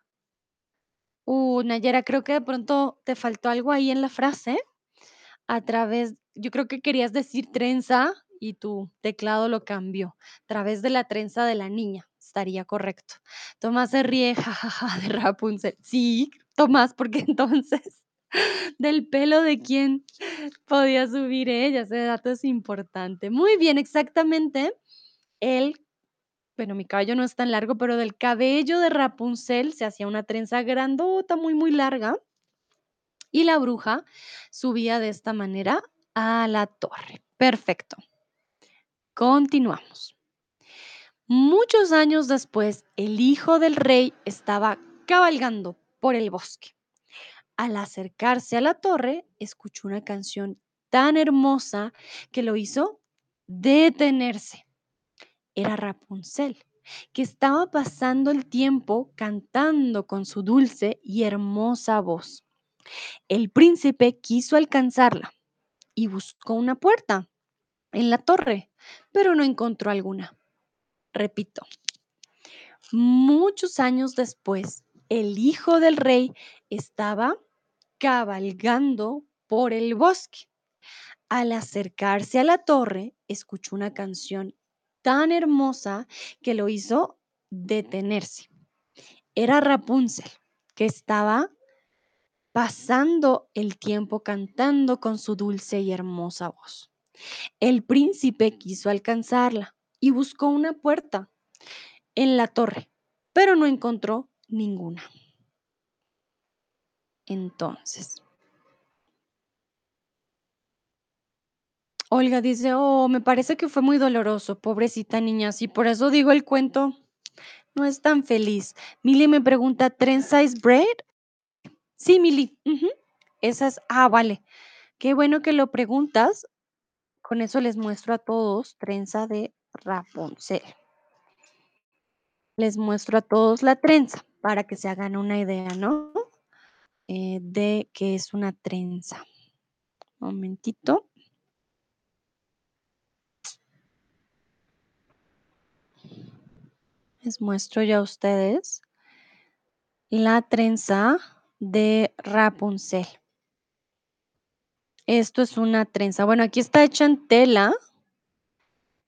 Uh, Nayera, creo que de pronto te faltó algo ahí en la frase. A través, yo creo que querías decir trenza y tu teclado lo cambió. A través de la trenza de la niña, estaría correcto. Tomás se ríe, jajaja, de Rapunzel. Sí, Tomás, porque entonces, del pelo de quién podía subir ella, ese dato es importante. Muy bien, exactamente. El, bueno, mi cabello no es tan largo, pero del cabello de Rapunzel se hacía una trenza grandota, muy, muy larga y la bruja subía de esta manera a la torre. Perfecto. Continuamos. Muchos años después, el hijo del rey estaba cabalgando por el bosque. Al acercarse a la torre, escuchó una canción tan hermosa que lo hizo detenerse. Era Rapunzel, que estaba pasando el tiempo cantando con su dulce y hermosa voz. El príncipe quiso alcanzarla y buscó una puerta en la torre, pero no encontró alguna. Repito, muchos años después, el hijo del rey estaba cabalgando por el bosque. Al acercarse a la torre, escuchó una canción tan hermosa que lo hizo detenerse. Era Rapunzel, que estaba pasando el tiempo cantando con su dulce y hermosa voz. El príncipe quiso alcanzarla y buscó una puerta en la torre, pero no encontró ninguna. Entonces, Olga dice, oh, me parece que fue muy doloroso, pobrecita niña, sí, por eso digo el cuento no es tan feliz. Milly me pregunta, ¿trenza is bread? Sí, Milly, ujú, esa es, ah, vale, qué bueno que lo preguntas. Con eso les muestro a todos trenza de Rapunzel. Les muestro a todos la trenza para que se hagan una idea, ¿no? Eh, de que es una trenza. un Momentito. Les muestro ya a ustedes la trenza de Rapunzel. Esto es una trenza. Bueno, aquí está hecha en tela,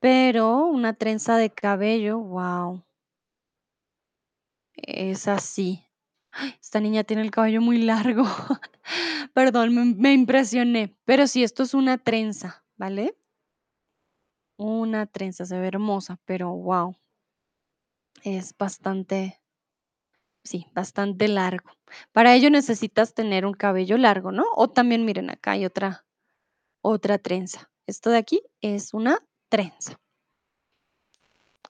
pero una trenza de cabello, wow. Es así, esta niña tiene el cabello muy largo. Perdón, me, me impresioné. Pero sí, esto es una trenza, ¿vale? Una trenza, se ve hermosa, pero wow, es bastante, sí, bastante largo. Para ello necesitas tener un cabello largo, ¿no? O también, miren, acá hay otra, otra trenza. Esto de aquí es una trenza.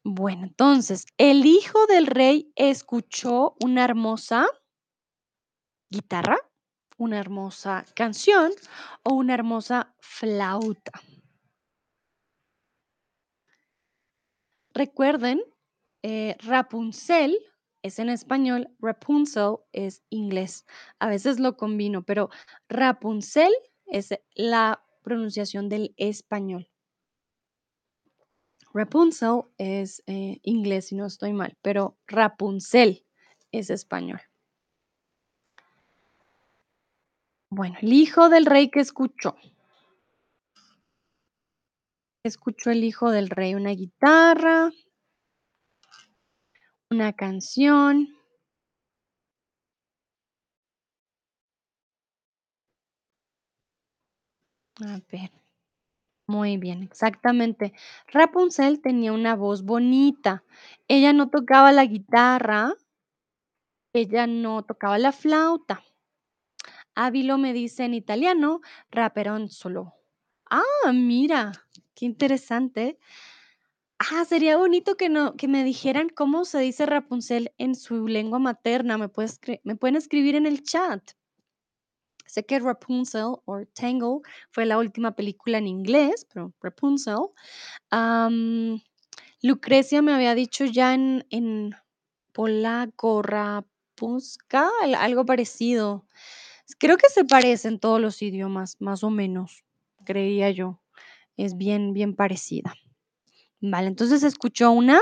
Bueno, entonces, el hijo del rey escuchó una hermosa guitarra, una hermosa canción o una hermosa flauta. Recuerden, eh, Rapunzel es en español, Rapunzel es inglés. A veces lo combino, pero Rapunzel es la pronunciación del español. Rapunzel es eh, inglés, si no estoy mal, pero Rapunzel es español. Bueno, el hijo del rey que escuchó. Escuchó el hijo del rey una guitarra, una canción. A ver. Muy bien, exactamente. Rapunzel tenía una voz bonita. Ella no tocaba la guitarra, ella no tocaba la flauta. Ávilo me dice en italiano, solo. Ah, mira, qué interesante. Ah, sería bonito que, no, que me dijeran cómo se dice Rapunzel en su lengua materna. Me, puedes, me pueden escribir en el chat. Sé que Rapunzel o Tangle fue la última película en inglés, pero Rapunzel. Lucrecia me había dicho ya en, polaco, Rapunska, algo parecido. Creo que se parecen todos los idiomas, más o menos, creía yo. Es bien, bien parecida. Vale, entonces escuchó una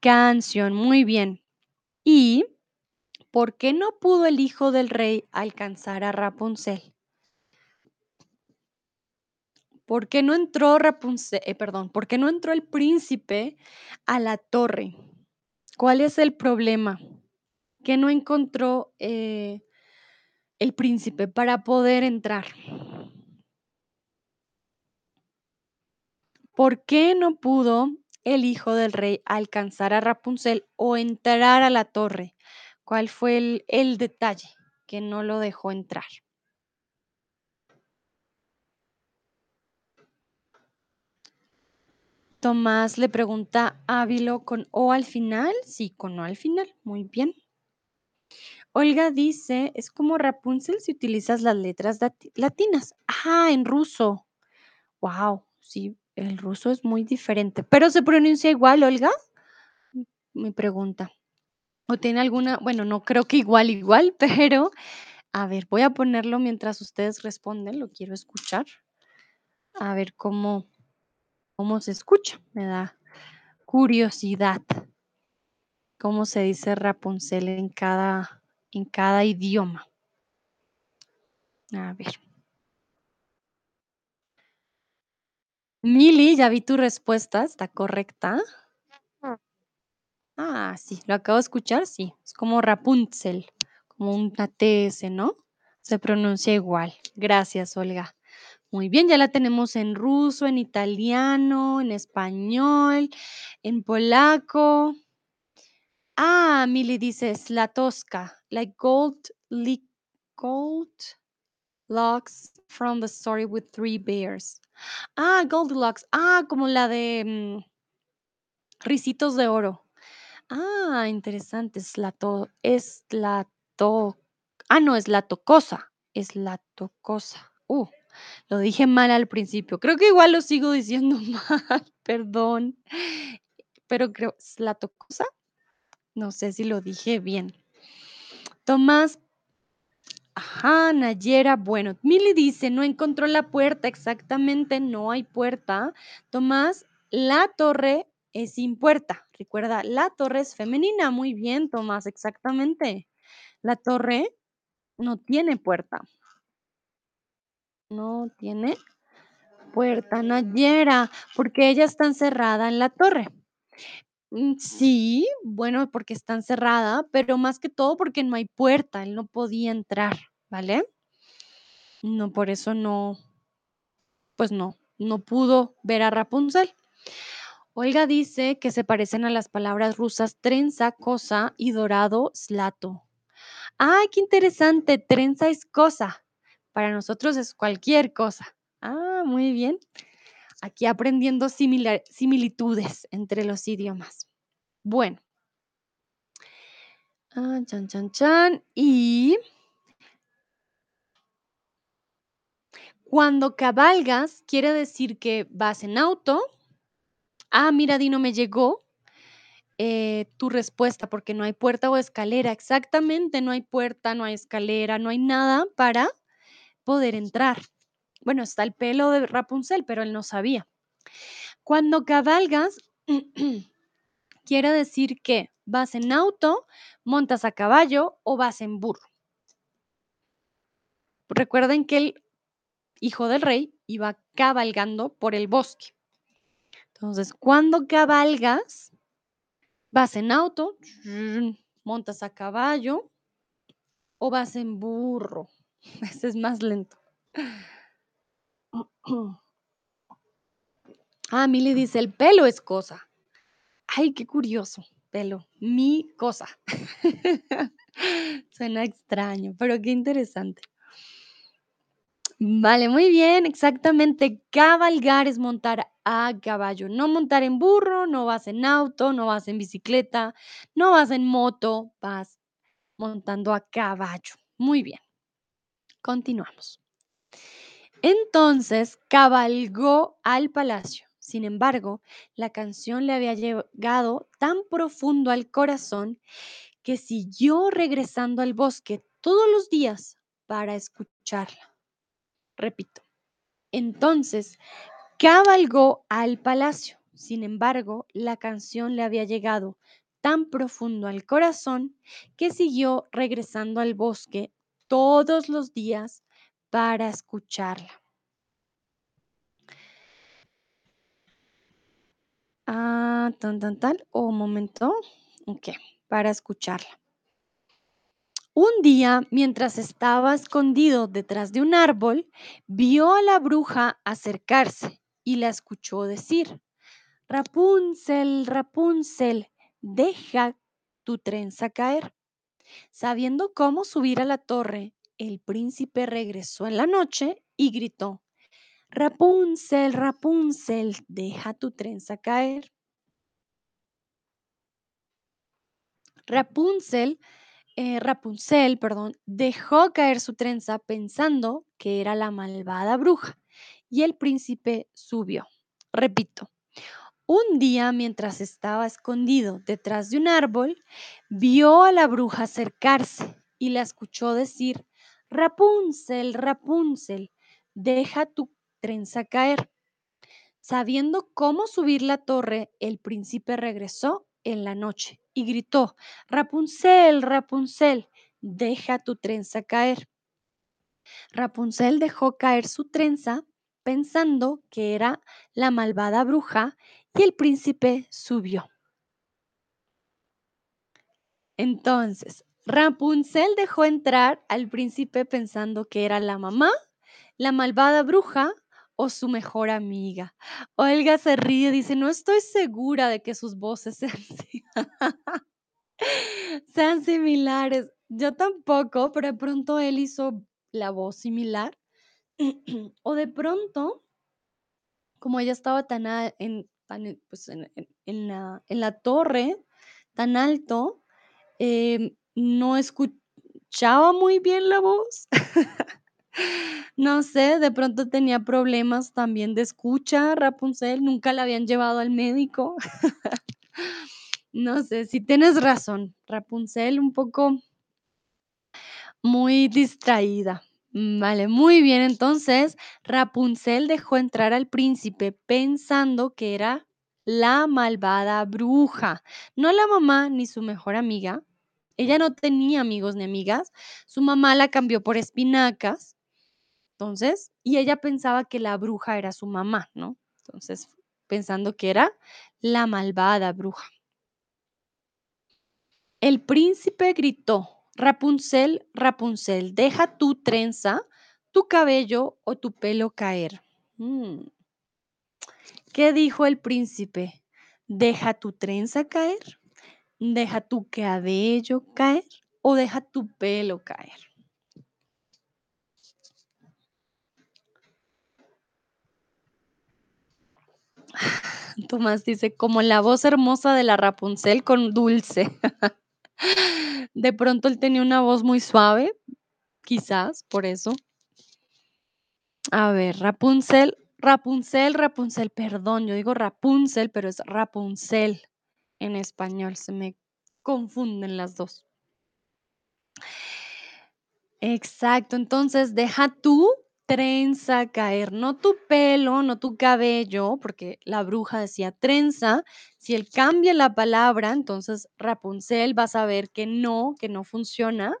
canción, muy bien. ¿Y por qué no pudo el hijo del rey alcanzar a Rapunzel? ¿Por qué no entró eh, perdón, por qué no entró el príncipe a la torre? ¿Cuál es el problema? Que no encontró eh, el príncipe para poder entrar. ¿Por qué no pudo el hijo del rey alcanzar a Rapunzel o entrar a la torre? ¿Cuál fue el, el detalle que no lo dejó entrar? Tomás le pregunta Ávilo con O al final. Sí, con O al final. Muy bien. Olga dice, es como Rapunzel si utilizas las letras latinas. Ah, en ruso. Wow, sí, el ruso es muy diferente. ¿Pero se pronuncia igual, Olga? Me pregunta. ¿O tiene alguna? Bueno, no creo que igual, igual, pero a ver, voy a ponerlo mientras ustedes responden, lo quiero escuchar. A ver cómo, cómo se escucha. Me da curiosidad. ¿Cómo se dice Rapunzel en cada, en cada idioma? A ver. Mili, ya vi tu respuesta, está correcta. Ah, sí, lo acabo de escuchar, sí. Es como Rapunzel, como una TS, ¿no? Se pronuncia igual. Gracias, Olga. Muy bien, ya la tenemos en ruso, en italiano, en español, en polaco. Ah, Mili dice la tosca, like gold, gold locks from the story with three bears. Ah, Goldilocks. Ah, como la de mm, Ricitos de Oro. Ah, interesante. Es la to, es la to, ah, no, es la tocosa. Es la tocosa. Uh, lo dije mal al principio. Creo que igual lo sigo diciendo mal. Perdón. Pero creo, ¿es la tocosa? No sé si lo dije bien. Tomás Ajá, Nayera. Bueno, Mili dice, no encontró la puerta. Exactamente, no hay puerta. Tomás, la torre es sin puerta. Recuerda, la torre es femenina. Muy bien, Tomás, exactamente. La torre no tiene puerta. No tiene puerta, Nayera, porque ella está encerrada en la torre. Mm, sí, bueno, porque está encerrada, pero más que todo porque no hay puerta, él no podía entrar, ¿vale? No, por eso no, pues no, no pudo ver a Rapunzel. Olga dice que se parecen a las palabras rusas trenza, cosa y dorado, slato. ¡Ay, qué interesante! Trenza es cosa. Para nosotros es cualquier cosa. Ah, muy bien. Aquí aprendiendo similar- similitudes entre los idiomas. Bueno. Ah, chan, chan, chan. Y cuando cabalgas, quiere decir que vas en auto. Ah, mira, Dino, me llegó eh, tu respuesta porque no hay puerta o escalera. Exactamente, no hay puerta, no hay escalera, no hay nada para poder entrar. Bueno, está el pelo de Rapunzel, pero él no sabía. Cuando cabalgas, quiere decir que vas en auto, montas a caballo o vas en burro. Recuerden que el hijo del rey iba cabalgando por el bosque. Entonces, cuando cabalgas, vas en auto, montas a caballo o vas en burro. Ese es más lento. Ah, Mili dice, el pelo es cosa. Ay, qué curioso, pelo, mi cosa. Suena extraño, pero qué interesante. Vale, muy bien, exactamente. Cabalgar es montar a caballo, no montar en burro, no vas en auto, no vas en bicicleta, no vas en moto, vas montando a caballo. Muy bien, continuamos. Entonces cabalgó al palacio. Sin embargo, la canción le había llegado tan profundo al corazón que siguió regresando al bosque todos los días para escucharla. Repito. Entonces cabalgó al palacio. Sin embargo, la canción le había llegado tan profundo al corazón que siguió regresando al bosque todos los días para escucharla. Ah, tan, tan. O un momento. Ok, para escucharla. Un día, mientras estaba escondido detrás de un árbol, vio a la bruja acercarse y la escuchó decir, Rapunzel, Rapunzel, deja tu trenza caer. Sabiendo cómo subir a la torre, el príncipe regresó en la noche y gritó, Rapunzel, Rapunzel, deja tu trenza caer. Rapunzel, eh, Rapunzel, perdón, dejó caer su trenza pensando que era la malvada bruja y el príncipe subió. Repito, un día mientras estaba escondido detrás de un árbol, vio a la bruja acercarse y la escuchó decir, Rapunzel, Rapunzel, deja tu trenza caer. Sabiendo cómo subir la torre, el príncipe regresó en la noche y gritó, Rapunzel, Rapunzel, deja tu trenza caer. Rapunzel dejó caer su trenza pensando que era la malvada bruja y el príncipe subió. Entonces, Rapunzel dejó entrar al príncipe pensando que era la mamá, la malvada bruja o su mejor amiga. Olga se ríe, dice, no estoy segura de que sus voces sean, similares. Yo tampoco, pero de pronto él hizo la voz similar. o de pronto, como ella estaba tan a- en, en- pues, en la, en la torre, tan alto, em, no escuchaba muy bien la voz. No sé, de pronto tenía problemas también de escucha, Rapunzel, nunca la habían llevado al médico. No sé, si tienes razón, Rapunzel un poco muy distraída. Vale, muy bien. Entonces, Rapunzel dejó entrar al príncipe pensando que era la malvada bruja. No la mamá ni su mejor amiga. Ella no tenía amigos ni amigas. Su mamá la cambió por espinacas. Y ella pensaba que la bruja era su mamá, ¿no? Entonces, pensando que era la malvada bruja. El príncipe gritó, Rapunzel, Rapunzel, deja tu trenza, tu cabello o tu pelo caer. Mm. ¿Qué dijo el príncipe? ¿Deja tu trenza caer? ¿Deja tu cabello caer? ¿O deja tu pelo caer? Tomás dice, como la voz hermosa de la Rapunzel con dulce. De pronto él tenía una voz muy suave, quizás por eso. A ver, Rapunzel, Rapunzel, Rapunzel, perdón, yo digo Rapunzel, pero es Rapunzel en español, se me confunden las dos. Exacto, entonces deja tu trenza caer, no tu pelo, no tu cabello, porque la bruja decía trenza. Si él cambia la palabra, entonces Rapunzel va a saber que no, que no funciona.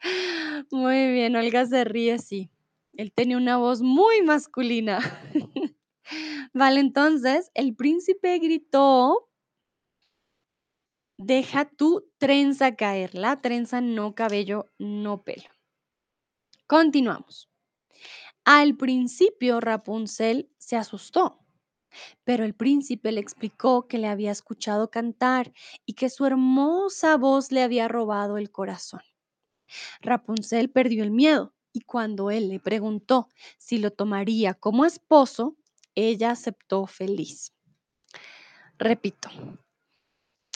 Muy bien, Olga se ríe, sí. Él tenía una voz muy masculina. Vale, entonces el príncipe gritó, deja tu trenza caer, la trenza no cabello, no pelo. Continuamos. Al principio Rapunzel se asustó, pero el príncipe le explicó que le había escuchado cantar y que su hermosa voz le había robado el corazón. Rapunzel perdió el miedo y cuando él le preguntó si lo tomaría como esposo, ella aceptó feliz. Repito,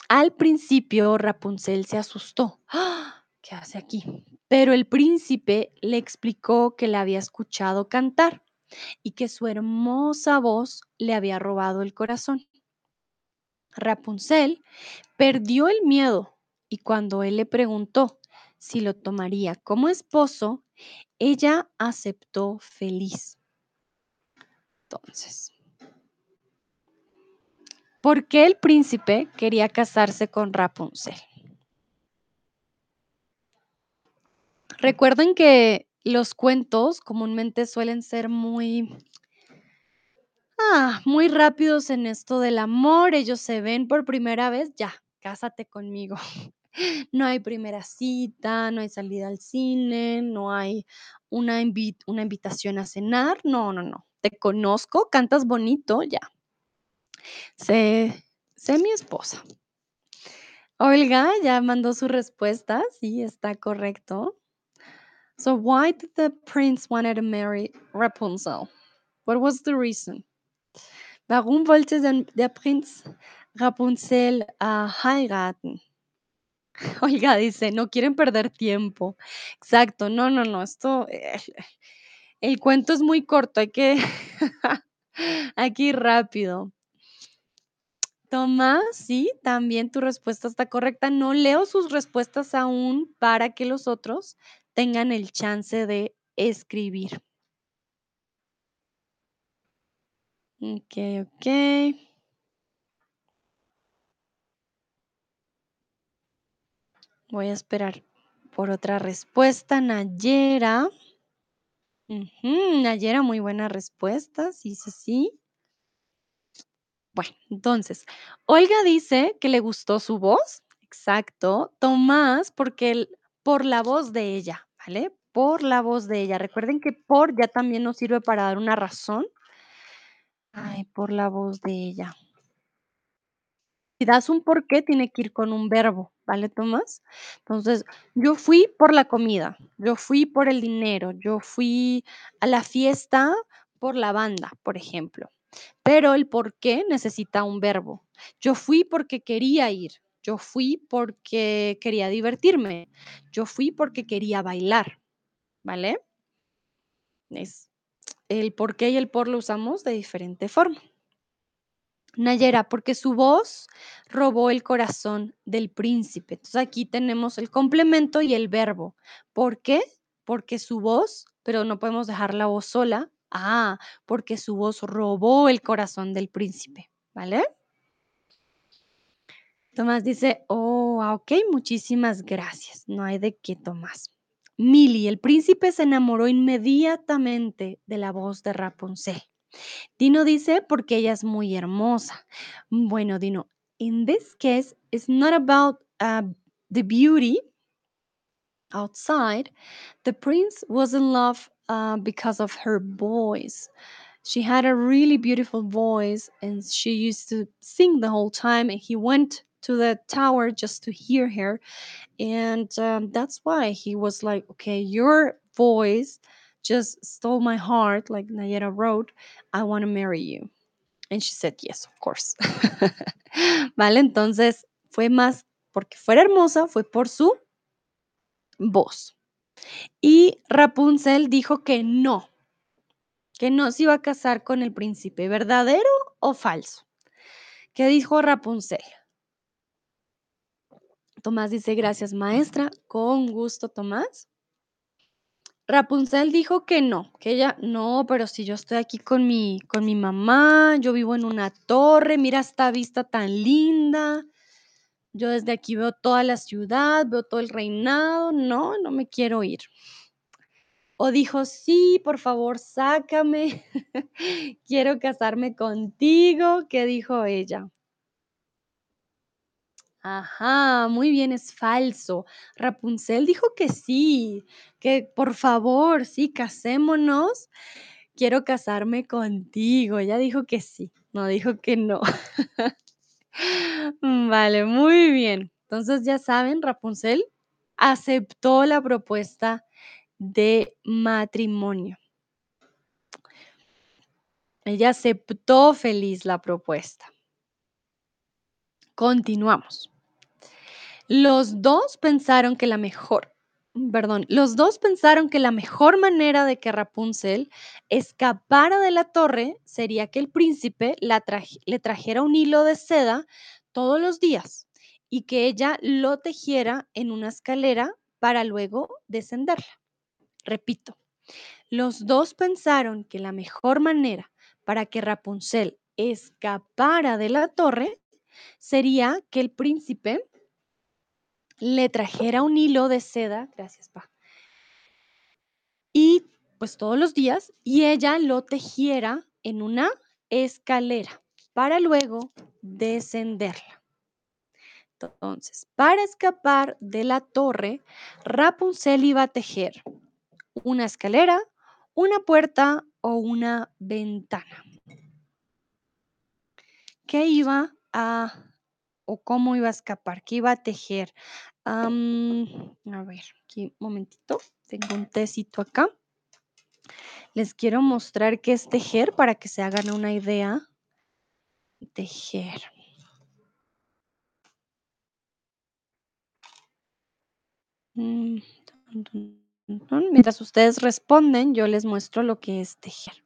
al principio Rapunzel se asustó. ¡Ah! ¿Qué hace aquí? Pero el príncipe le explicó que le había escuchado cantar y que su hermosa voz le había robado el corazón. Rapunzel perdió el miedo y cuando él le preguntó si lo tomaría como esposo, ella aceptó feliz. Entonces, ¿por qué el príncipe quería casarse con Rapunzel? Recuerden que los cuentos comúnmente suelen ser muy, ah, muy rápidos en esto del amor. Ellos se ven por primera vez, ya, cásate conmigo. No hay primera cita, no hay salida al cine, no hay una, una invitación a cenar. No, no, no. Te conozco, cantas bonito, ya. Sé, sé mi esposa. Olga ya mandó su respuesta. Sí, está correcto. So why did the prince wanted to marry Rapunzel? What was the reason? Warum wollte denn der Prinz Rapunzel uh, heiraten? Olga dice, no quieren perder tiempo. Exacto, no, no, no, esto, eh, el cuento es muy corto, hay que, ir rápido. Tomás, sí, también tu respuesta está correcta. No leo sus respuestas aún para que los otros tengan el chance de escribir. Ok, ok. Voy a esperar por otra respuesta. Nayera. Nayera, muy buena respuesta. Sí, sí, sí. Bueno, entonces, Olga dice que le gustó su voz. Exacto. Tomás, porque por la voz de ella, ¿vale? Por la voz de ella. Recuerden que por ya también nos sirve para dar una razón. Ay, por la voz de ella. Si das un por qué, tiene que ir con un verbo, ¿vale, Tomás? Entonces, yo fui por la comida, yo fui por el dinero, yo fui a la fiesta por la banda, por ejemplo. Pero el por qué necesita un verbo. Yo fui porque quería ir, yo fui porque quería divertirme, yo fui porque quería bailar, ¿vale? Es el por qué y el por lo usamos de diferente forma. Nayera, porque su voz robó el corazón del príncipe. Entonces aquí tenemos el complemento y el verbo. ¿Por qué? Porque su voz, pero no podemos dejar la voz sola. Ah, porque su voz robó el corazón del príncipe. ¿vale? Tomás dice, oh, ah, ok, muchísimas gracias. No hay de qué, Tomás. Milly, el príncipe se enamoró inmediatamente de la voz de Rapunzel. Dino dice, porque ella es muy hermosa. Bueno, Dino, in this case, it's not about uh, the beauty outside. The prince was in love uh, because of her voice. She had a really beautiful voice and she used to sing the whole time. And he went to the tower just to hear her. And um, that's why he was like, okay, your voice just stole my heart, like Nayera wrote. I want to marry you. And she said, yes, of course. vale, entonces fue más porque fuera hermosa, fue por su voz. Y Rapunzel dijo que no, que no se iba a casar con el príncipe, ¿verdadero o falso? ¿Qué dijo Rapunzel? Tomás dice, gracias maestra, con gusto Tomás. Rapunzel dijo que no, que ella no, pero si yo estoy aquí con mi, con mi mamá, yo vivo en una torre, mira esta vista tan linda, yo desde aquí veo toda la ciudad, veo todo el reinado, no, no me quiero ir. O dijo, sí, por favor, sácame, quiero casarme contigo. ¿Qué dijo ella? Ajá, muy bien, es falso. Rapunzel dijo que sí, que por favor, sí, casémonos. Quiero casarme contigo. Ella dijo que sí, no dijo que no. Vale, muy bien. Entonces ya saben, Rapunzel aceptó la propuesta de matrimonio. Ella aceptó feliz la propuesta. Continuamos. Los dos pensaron que la mejor, perdón, los dos pensaron que la mejor manera de que Rapunzel escapara de la torre sería que el príncipe la le trajera un hilo de seda todos los días y que ella lo tejiera en una escalera para luego descenderla. Repito, los dos pensaron que la mejor manera para que Rapunzel escapara de la torre sería que el príncipe le trajera un hilo de seda, gracias, pa, y pues todos los días, y ella lo tejiera en una escalera para luego descenderla. Entonces, para escapar de la torre, Rapunzel iba a tejer una escalera, una puerta o una ventana. ¿Qué iba a o cómo iba a escapar? ¿Qué iba a tejer? A ver, aquí un momentito, tengo un tecito acá. Les quiero mostrar qué es tejer para que se hagan una idea. Tejer. Mm. Mientras ustedes responden, yo les muestro lo que es tejer.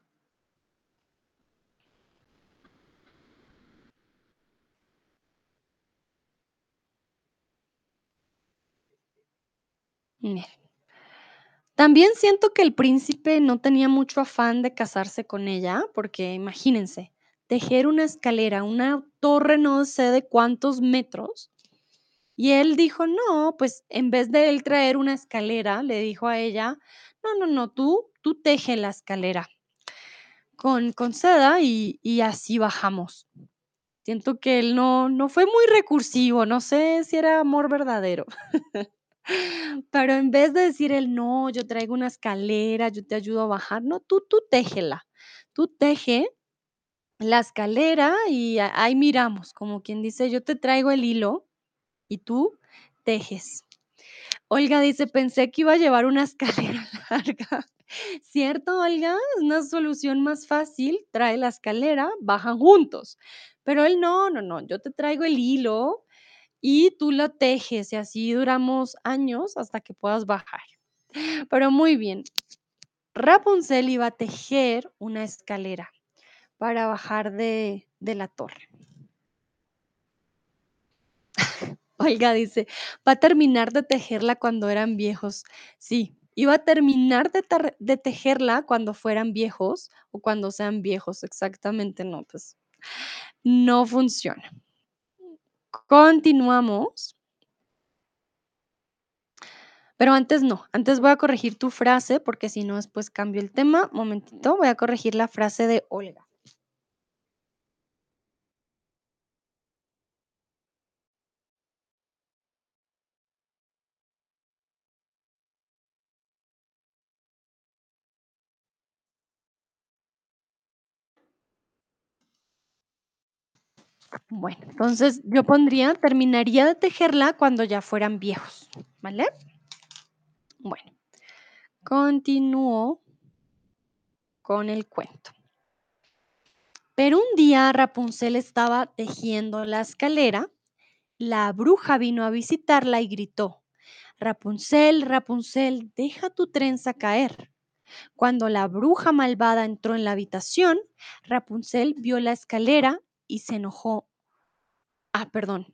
También siento que el príncipe no tenía mucho afán de casarse con ella, porque imagínense, tejer una escalera, una torre no sé de cuántos metros. Y él dijo, no, pues en vez de él traer una escalera, le dijo a ella, no, no, no, tú, tú teje la escalera con, con seda y, y así bajamos. Siento que él no, no fue muy recursivo, no sé si era amor verdadero. Pero en vez de decir él, no, yo traigo una escalera, yo te ayudo a bajar, no, tú, tú téjela. Tú teje la escalera y ahí miramos, como quien dice, yo te traigo el hilo y tú tejes. Olga dice, pensé que iba a llevar una escalera larga. ¿Cierto, Olga? Es una solución más fácil. Trae la escalera, bajan juntos. Pero él no, no, no. Yo te traigo el hilo y tú lo tejes y así duramos años hasta que puedas bajar. Pero muy bien. Rapunzel iba a tejer una escalera para bajar de, de la torre. Olga dice, va a terminar de tejerla cuando eran viejos. Sí, iba a terminar de, de tejerla cuando fueran viejos o cuando sean viejos, exactamente, no, pues No funciona. Continuamos. Pero antes no, antes voy a corregir tu frase porque si no después cambio el tema. Momentito, voy a corregir la frase de Olga. Bueno, entonces yo pondría, terminaría de tejerla cuando ya fueran viejos, ¿vale? Bueno, continúo con el cuento. Pero un día Rapunzel estaba tejiendo la escalera, la bruja vino a visitarla y gritó, Rapunzel, Rapunzel, deja tu trenza caer. Cuando la bruja malvada entró en la habitación, Rapunzel vio la escalera y se enojó. Ah, perdón.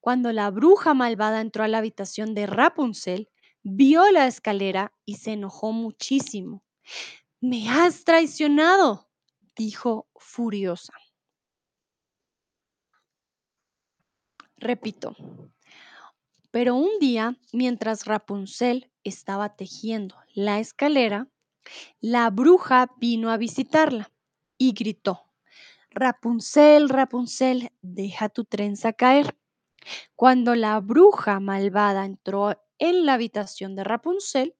Cuando la bruja malvada entró a la habitación de Rapunzel, vio la escalera y se enojó muchísimo. Me has traicionado, dijo furiosa. Repito. Pero un día, mientras Rapunzel estaba tejiendo la escalera, la bruja vino a visitarla y gritó, Rapunzel, Rapunzel, deja tu trenza caer. Cuando la bruja malvada entró en la habitación de Rapunzel,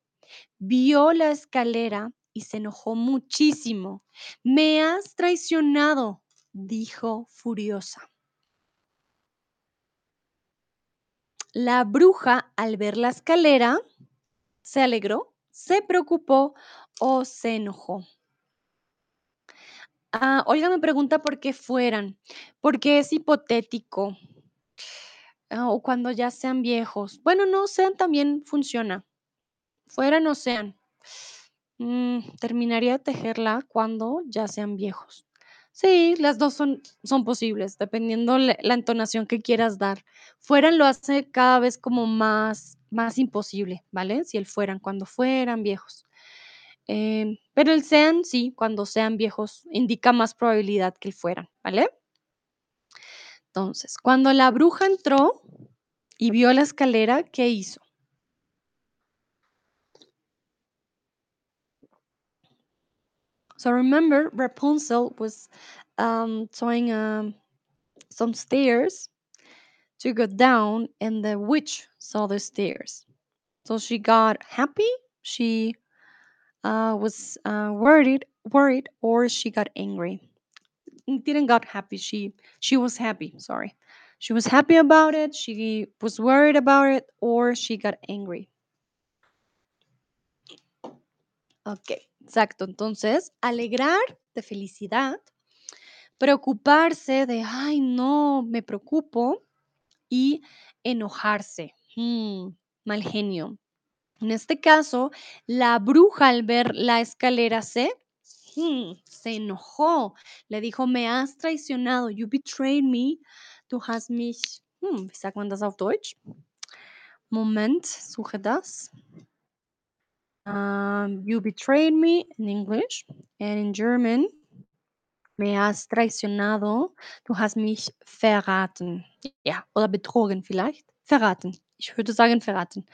vio la escalera y se enojó muchísimo. Me has traicionado, dijo furiosa. La bruja, al ver la escalera, se alegró, se preocupó o se enojó. Ah, Olga me pregunta por qué fueran, porque es hipotético. Ah, o cuando ya sean viejos. Bueno, no sean también funciona. Fueran o sean. Mm, terminaría de tejerla cuando ya sean viejos. Sí, las dos son, son posibles, dependiendo la entonación que quieras dar. Fueran lo hace cada vez como más, más imposible, ¿vale? Si el fueran, cuando fueran viejos. Em, pero el sean, sí, cuando sean viejos, indica más probabilidad que el fueran, ¿vale? Entonces, cuando la bruja entró y vio la escalera, ¿qué hizo? So remember, Rapunzel was um, um, some stairs to go down, and the witch saw the stairs. So she got happy. She uh, was uh, worried, worried, or she got angry. Didn't got happy. She she was happy. Sorry, she was happy about it. She was worried about it, or she got angry. Ok, exacto. Entonces, alegrar de felicidad, preocuparse de, ay, no, me preocupo, y enojarse, mm, mal genio. En este caso, la bruja al ver la escalera se, mm, se enojó, le dijo, me has traicionado, you betrayed me, du hast mich, hm, wie sagt man das auf Deutsch? Moment, suche das. Um, you betrayed me in English and in German. Me has traicionado. Du hast mich verraten. Ja, oder betrogen vielleicht. Verraten. Ich würde sagen verraten.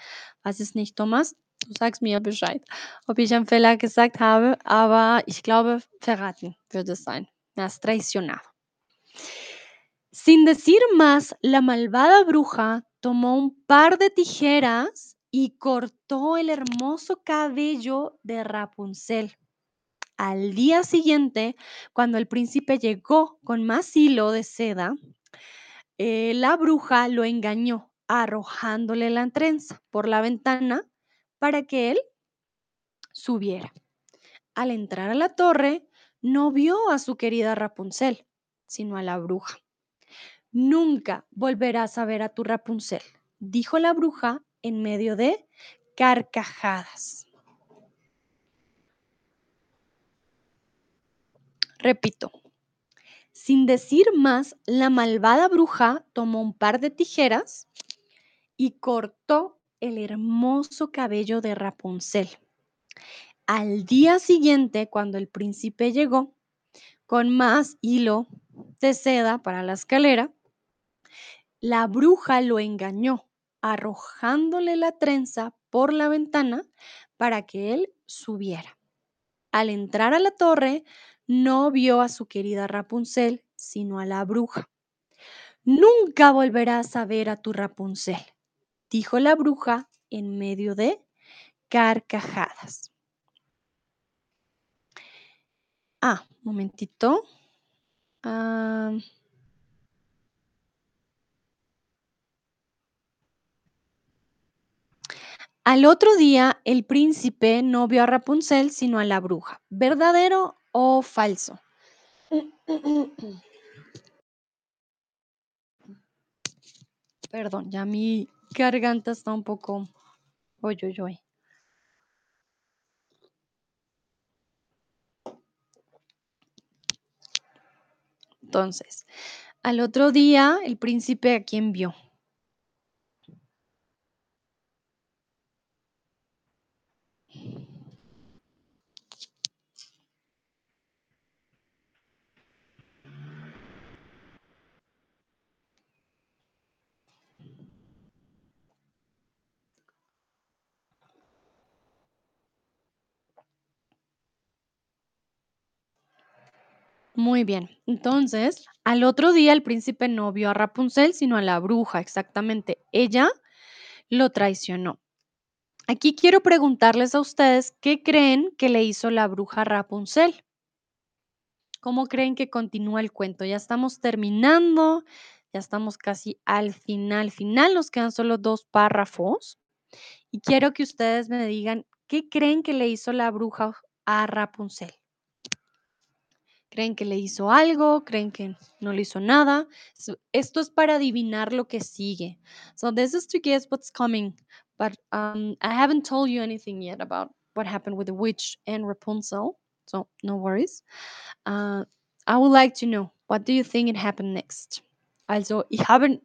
Weiß es nicht, Thomas. Du sagst mir Bescheid, ob ich einen Fehler gesagt habe, aber ich glaube, verraten würde es sein. Me has traicionado. Sin decir más, la malvada bruja tomó un par de tijeras y cortó el hermoso cabello de Rapunzel. Al día siguiente, cuando el príncipe llegó con más hilo de seda, eh, la bruja lo engañó arrojándole la trenza por la ventana para que él subiera. Al entrar a la torre, no vio a su querida Rapunzel, sino a la bruja. Nunca volverás a ver a tu Rapunzel, dijo la bruja en medio de carcajadas. Repito, sin decir más, la malvada bruja tomó un par de tijeras y cortó el hermoso cabello de Rapunzel. Al día siguiente, cuando el príncipe llegó con más hilo de seda para la escalera, la bruja lo engañó, arrojándole la trenza por la ventana para que él subiera. Al entrar a la torre, no vio a su querida Rapunzel, sino a la bruja. Nunca volverás a ver a tu Rapunzel, dijo la bruja en medio de carcajadas. Ah, momentito. Al otro día, el príncipe no vio a Rapunzel, sino a la bruja. ¿Verdadero o falso? Perdón, ya mi garganta está un poco... Oy, oy. Entonces, al otro día, el príncipe a quién vio. Muy bien. Entonces, al otro día el príncipe no vio a Rapunzel, sino a la bruja, exactamente. Ella lo traicionó. Aquí quiero preguntarles a ustedes, ¿qué creen que le hizo la bruja Rapunzel? ¿Cómo creen que continúa el cuento? Ya estamos terminando, ya estamos casi al final, final, nos quedan solo dos párrafos. Y quiero que ustedes me digan, ¿qué creen que le hizo la bruja a Rapunzel? ¿Creen que le hizo algo? ¿Creen que no le hizo nada? So, esto es para adivinar lo que sigue. So this is to guess what's coming, but um, I haven't told you anything yet about what happened with the witch and Rapunzel. So no worries. Uh, I would like to know, what do you think it happened next? Also, ich habe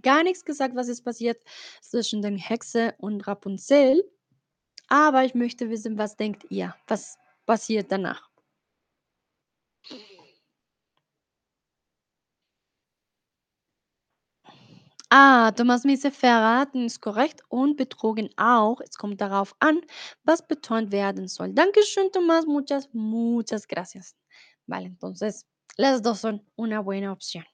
gar nichts gesagt, was ist passiert zwischen der Hexe und Rapunzel, aber ich möchte wissen, was denkt ihr? Was passiert danach? Ah, Thomas dice, verraten ist korrekt und betrogen auch. Es kommt darauf an, was betont werden soll. Dankeschön, Tomás. Muchas, muchas gracias. Vale, entonces las dos son una buena opción.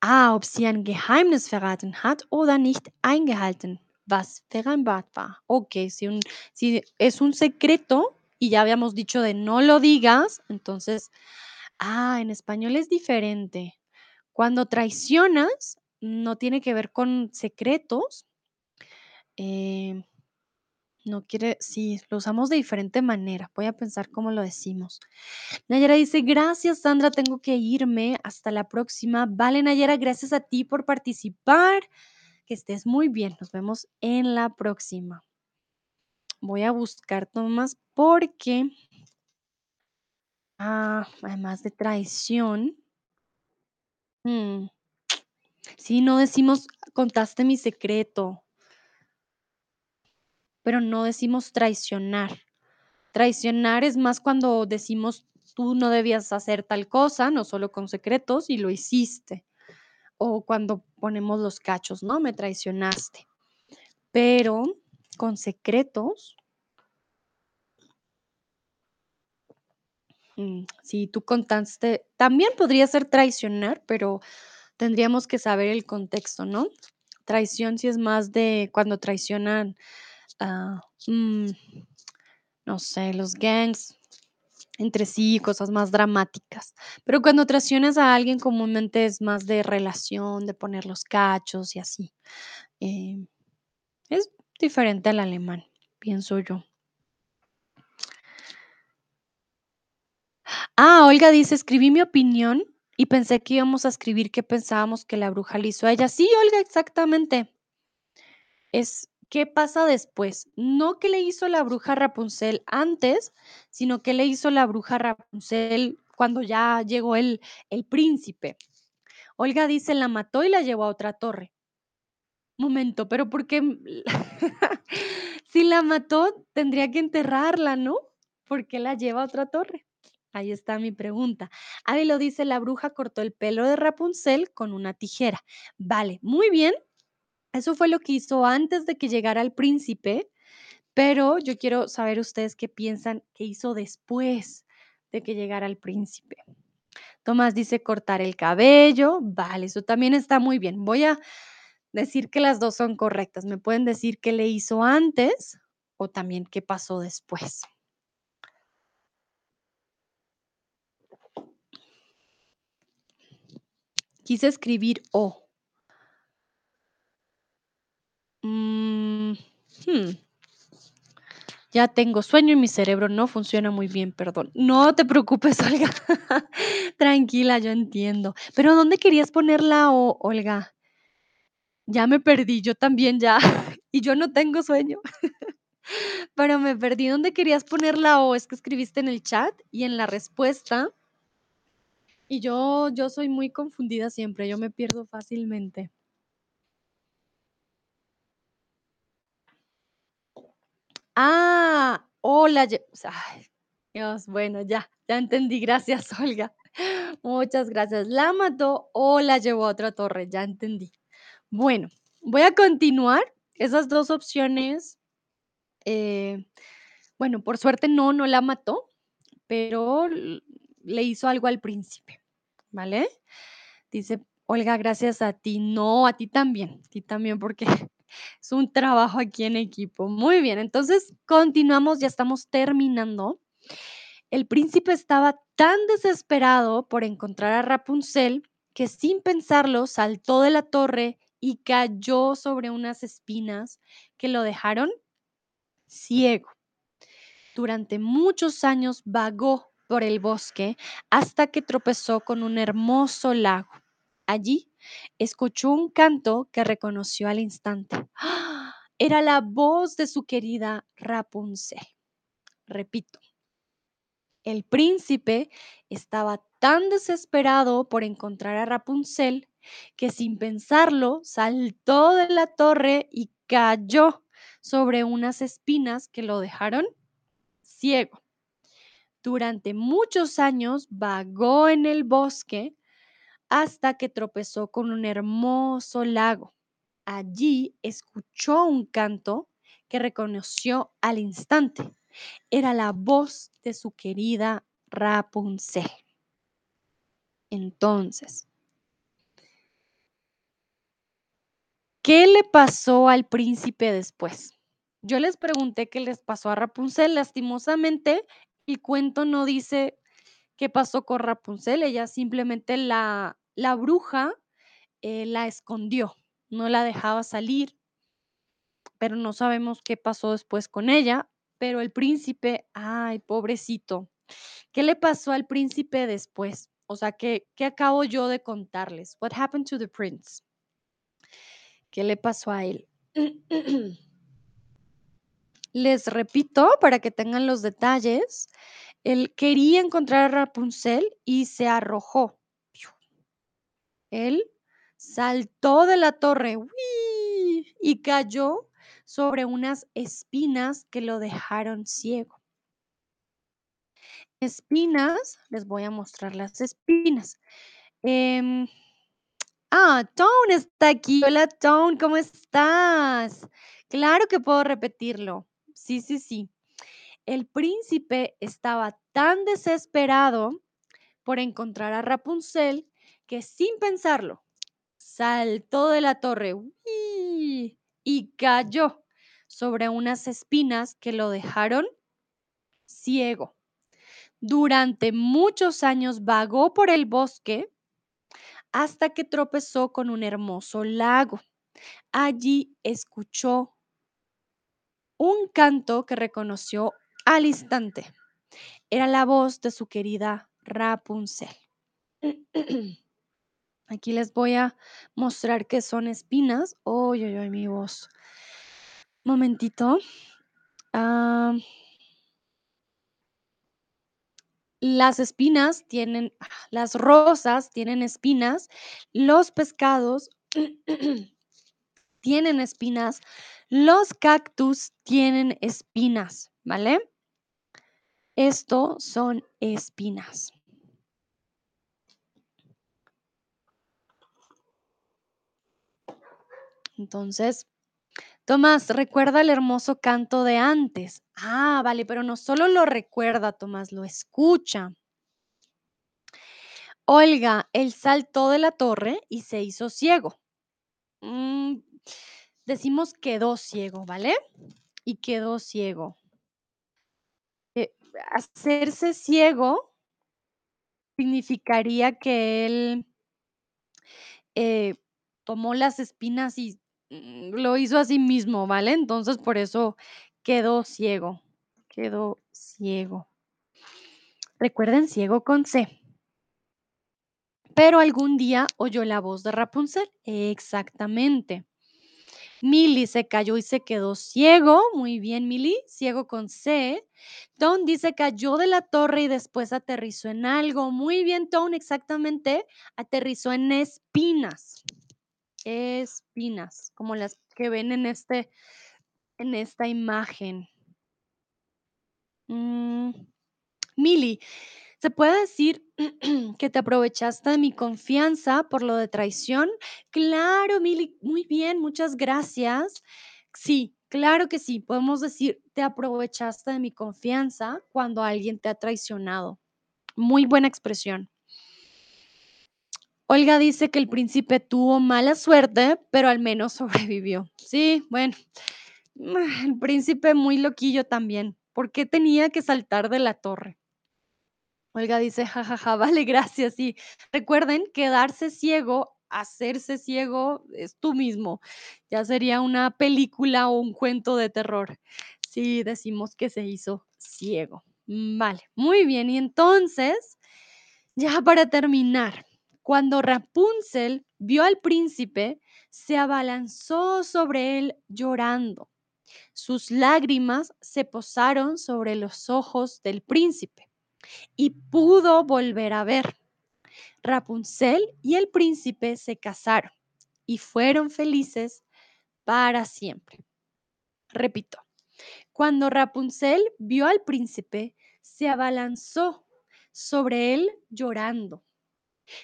Ah, ob sie ein Geheimnis verraten hat oder nicht eingehalten, was vereinbart war. Ok, si, un- si es un secreto y ya habíamos dicho de no lo digas, entonces, ah, en español es diferente. Cuando traicionas, no tiene que ver con secretos. eh, no quiere, sí, lo usamos de diferente manera. Voy a pensar cómo lo decimos. Nayara dice, gracias Sandra, tengo que irme. Hasta la próxima. Vale, Nayara, gracias a ti por participar. Que estés muy bien. Nos vemos en la próxima. Voy a buscar Tomás porque, ah, además de traición, mm, sí, no decimos, contaste mi secreto, pero no decimos traicionar. Traicionar es más cuando decimos tú no debías hacer tal cosa, no solo con secretos, y lo hiciste. O cuando ponemos los cachos, ¿no? Me traicionaste. Pero con secretos, mm, si tú contaste, también podría ser traicionar, pero tendríamos que saber el contexto, ¿no? Traición sí es más de cuando traicionan, mm, no sé, los gangs, entre sí, cosas más dramáticas. Pero cuando traicionas a alguien comúnmente es más de relación, de poner los cachos y así. Eh, es diferente al alemán, pienso yo. Ah, Olga dice, escribí mi opinión y pensé que íbamos a escribir que pensábamos que la bruja le hizo a ella. Sí, Olga, exactamente. Es qué pasa después. No qué le hizo la bruja Rapunzel antes, sino qué le hizo la bruja Rapunzel cuando ya llegó el, el príncipe. Olga dice, la mató y la llevó a otra torre. Momento, pero ¿por qué? si la mató, tendría que enterrarla, ¿no? ¿Por qué la lleva a otra torre? Ahí está mi pregunta. Ahí lo dice, la bruja cortó el pelo de Rapunzel con una tijera. Vale, muy bien. Eso fue lo que hizo antes de que llegara el príncipe, pero yo quiero saber ustedes qué piensan que hizo después de que llegara el príncipe. Tomás dice cortar el cabello. Vale, eso también está muy bien. Voy a decir que las dos son correctas. ¿Me pueden decir qué le hizo antes o también qué pasó después? Quise escribir O. Mm, hmm. Ya tengo sueño y mi cerebro no funciona muy bien, perdón. No te preocupes, Olga. Tranquila, yo entiendo. Pero ¿dónde querías poner la O, Olga? Ya me perdí, yo también ya. Y yo no tengo sueño. Pero me perdí. ¿Dónde querías poner la O? Es que escribiste en el chat y en la respuesta. Y yo, yo soy muy confundida siempre, yo me pierdo fácilmente. Ah, hola. Ay, Dios, bueno, ya, ya entendí. Gracias, Olga. Muchas gracias. ¿La mató o la llevó a otra torre? Ya entendí. Bueno, voy a continuar. Esas dos opciones, eh, bueno, por suerte no, no la mató, pero le hizo algo al príncipe, ¿vale? Dice, Olga, gracias a ti. No, a ti también, a ti también, porque es un trabajo aquí en equipo. Muy bien, entonces continuamos, ya estamos terminando. El príncipe estaba tan desesperado por encontrar a Rapunzel que sin pensarlo saltó de la torre y cayó sobre unas espinas que lo dejaron ciego. Durante muchos años vagó por el bosque hasta que tropezó con un hermoso lago. Allí escuchó un canto que reconoció al instante. ¡Ah! Era la voz de su querida Rapunzel. Repito, el príncipe estaba tan desesperado por encontrar a Rapunzel que sin pensarlo saltó de la torre y cayó sobre unas espinas que lo dejaron ciego. Durante muchos años vagó en el bosque hasta que tropezó con un hermoso lago. Allí escuchó un canto que reconoció al instante. Era la voz de su querida Rapunzel. Entonces, ¿qué le pasó al príncipe después? Yo les pregunté qué les pasó a Rapunzel. Lastimosamente, el cuento no dice qué pasó con Rapunzel. Ella simplemente la, la bruja eh, la escondió, no la dejaba salir, pero no sabemos qué pasó después con ella. Pero el príncipe, ay, pobrecito, ¿qué le pasó al príncipe después? O sea, ¿qué, qué acabo yo de contarles? What happened to the prince? ¿Qué le pasó a él? Les repito para que tengan los detalles. Él quería encontrar a Rapunzel y se arrojó. Él saltó de la torre ¡uy! y cayó sobre unas espinas que lo dejaron ciego. Espinas, les voy a mostrar las espinas. Em, ah, Tone está aquí. Hola, Tone, ¿cómo estás? Claro que puedo repetirlo. Sí, sí, sí. El príncipe estaba tan desesperado por encontrar a Rapunzel que sin pensarlo, saltó de la torre y cayó sobre unas espinas que lo dejaron ciego. Durante muchos años vagó por el bosque hasta que tropezó con un hermoso lago. Allí escuchó un canto que reconoció al instante. Era la voz de su querida Rapunzel. Aquí les voy a mostrar qué son espinas. Uy, uy, uy, mi voz. Momentito. Ah, las espinas tienen, las rosas tienen espinas, los pescados tienen espinas, los cactus tienen espinas, ¿vale? Esto son espinas. Entonces, Tomás, recuerda el hermoso canto de antes. Ah, vale, pero no solo lo recuerda, Tomás, lo escucha. Olga, él saltó de la torre y se hizo ciego. Mm, decimos quedó ciego, ¿vale? Y quedó ciego. Eh, hacerse ciego significaría que él eh, tomó las espinas y lo hizo a sí mismo, ¿vale? Entonces por eso quedó ciego, quedó ciego. Recuerden, ciego con C. Pero algún día oyó la voz de Rapunzel. Exactamente. Milly se cayó y se quedó ciego. Muy bien, Milly. Ciego con C. Tone dice cayó de la torre y después aterrizó en algo. Muy bien, Tone. Exactamente. Aterrizó en espinas. Espinas, como las que ven en este, en esta imagen. Mm, Milly, ¿se puede decir que te aprovechaste de mi confianza por lo de traición? Claro, Mili, muy bien, muchas gracias. Sí, claro que sí, podemos decir, te aprovechaste de mi confianza cuando alguien te ha traicionado. Muy buena expresión. Olga dice que el príncipe tuvo mala suerte, pero al menos sobrevivió. Sí, bueno, el príncipe muy loquillo también. ¿Por qué tenía que saltar de la torre? Olga dice, jajaja, vale, gracias. Y recuerden, quedarse ciego, hacerse ciego, es tú mismo. Ya sería una película o un cuento de terror si decimos que se hizo ciego. Mm, Vale, muy bien. Y entonces, ya para terminar, cuando Rapunzel vio al príncipe, se abalanzó sobre él llorando. Sus lágrimas se posaron sobre los ojos del príncipe y pudo volver a ver. Rapunzel y el príncipe se casaron y fueron felices para siempre. Repito, cuando Rapunzel vio al príncipe, se abalanzó sobre él llorando.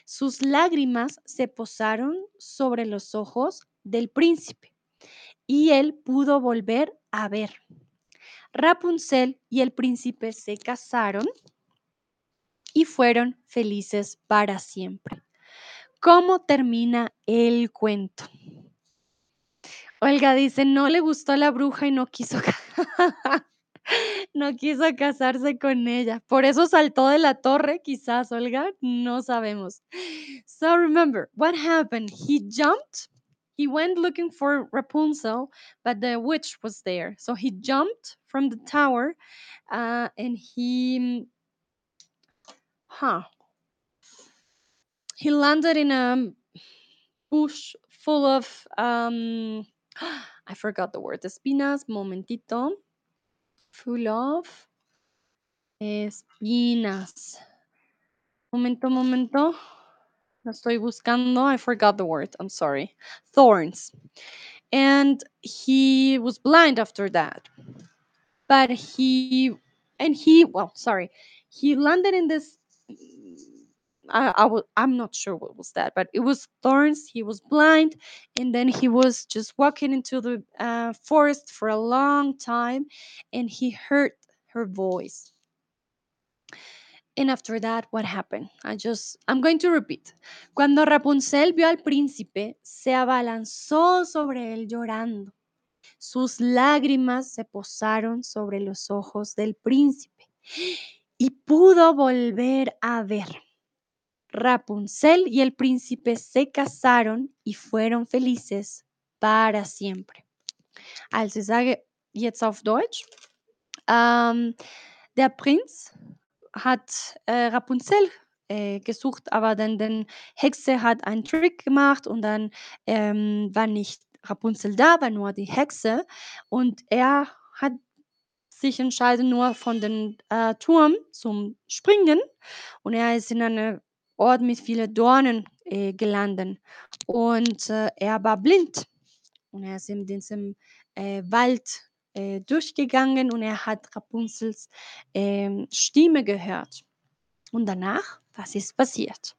Sus lágrimas se posaron sobre los ojos del príncipe y él pudo volver a ver. Rapunzel y el príncipe se casaron y fueron felices para siempre. ¿Cómo termina el cuento? Olga dice, no le gustó la bruja y no quiso, no quiso casarse con ella. Por eso saltó de la torre, quizás, Olga, no sabemos. So remember, what happened? He jumped, he went looking for Rapunzel, but the witch was there. So he jumped from the tower uh, and he, huh, he landed in a bush full of um I forgot the word. Espinas, momentito. Full of espinas. Momento, momento. Lo estoy buscando. I forgot the word. I'm sorry. Thorns. And he was blind after that. But he and he well, sorry. He landed in this I, I w- I'm not sure what was that, but it was thorns. He was blind, and then he was just walking into the uh, forest for a long time, and he heard her voice. And after that, what happened? I just, I'm going to repeat. Cuando Rapunzel vio al príncipe, se abalanzó sobre él llorando. Sus lágrimas se posaron sobre los ojos del príncipe y pudo volver a ver. Rapunzel y el príncipe se casaron y fueron felices para siempre. Also ich sage jetzt auf Deutsch. Ähm, der Prinz hat äh, Rapunzel äh, gesucht, aber dann die Hexe hat einen Trick gemacht und dann ähm, war nicht Rapunzel da, war nur die Hexe und er hat sich entschieden, nur von den äh, Turm zum Springen und er ist in einem Ort mit vielen Dornen äh, gelandet und äh, er war blind und er ist in diesem äh, Wald äh, durchgegangen und er hat Rapunzels, ähm, Stimme gehört. Und danach, was ist passiert?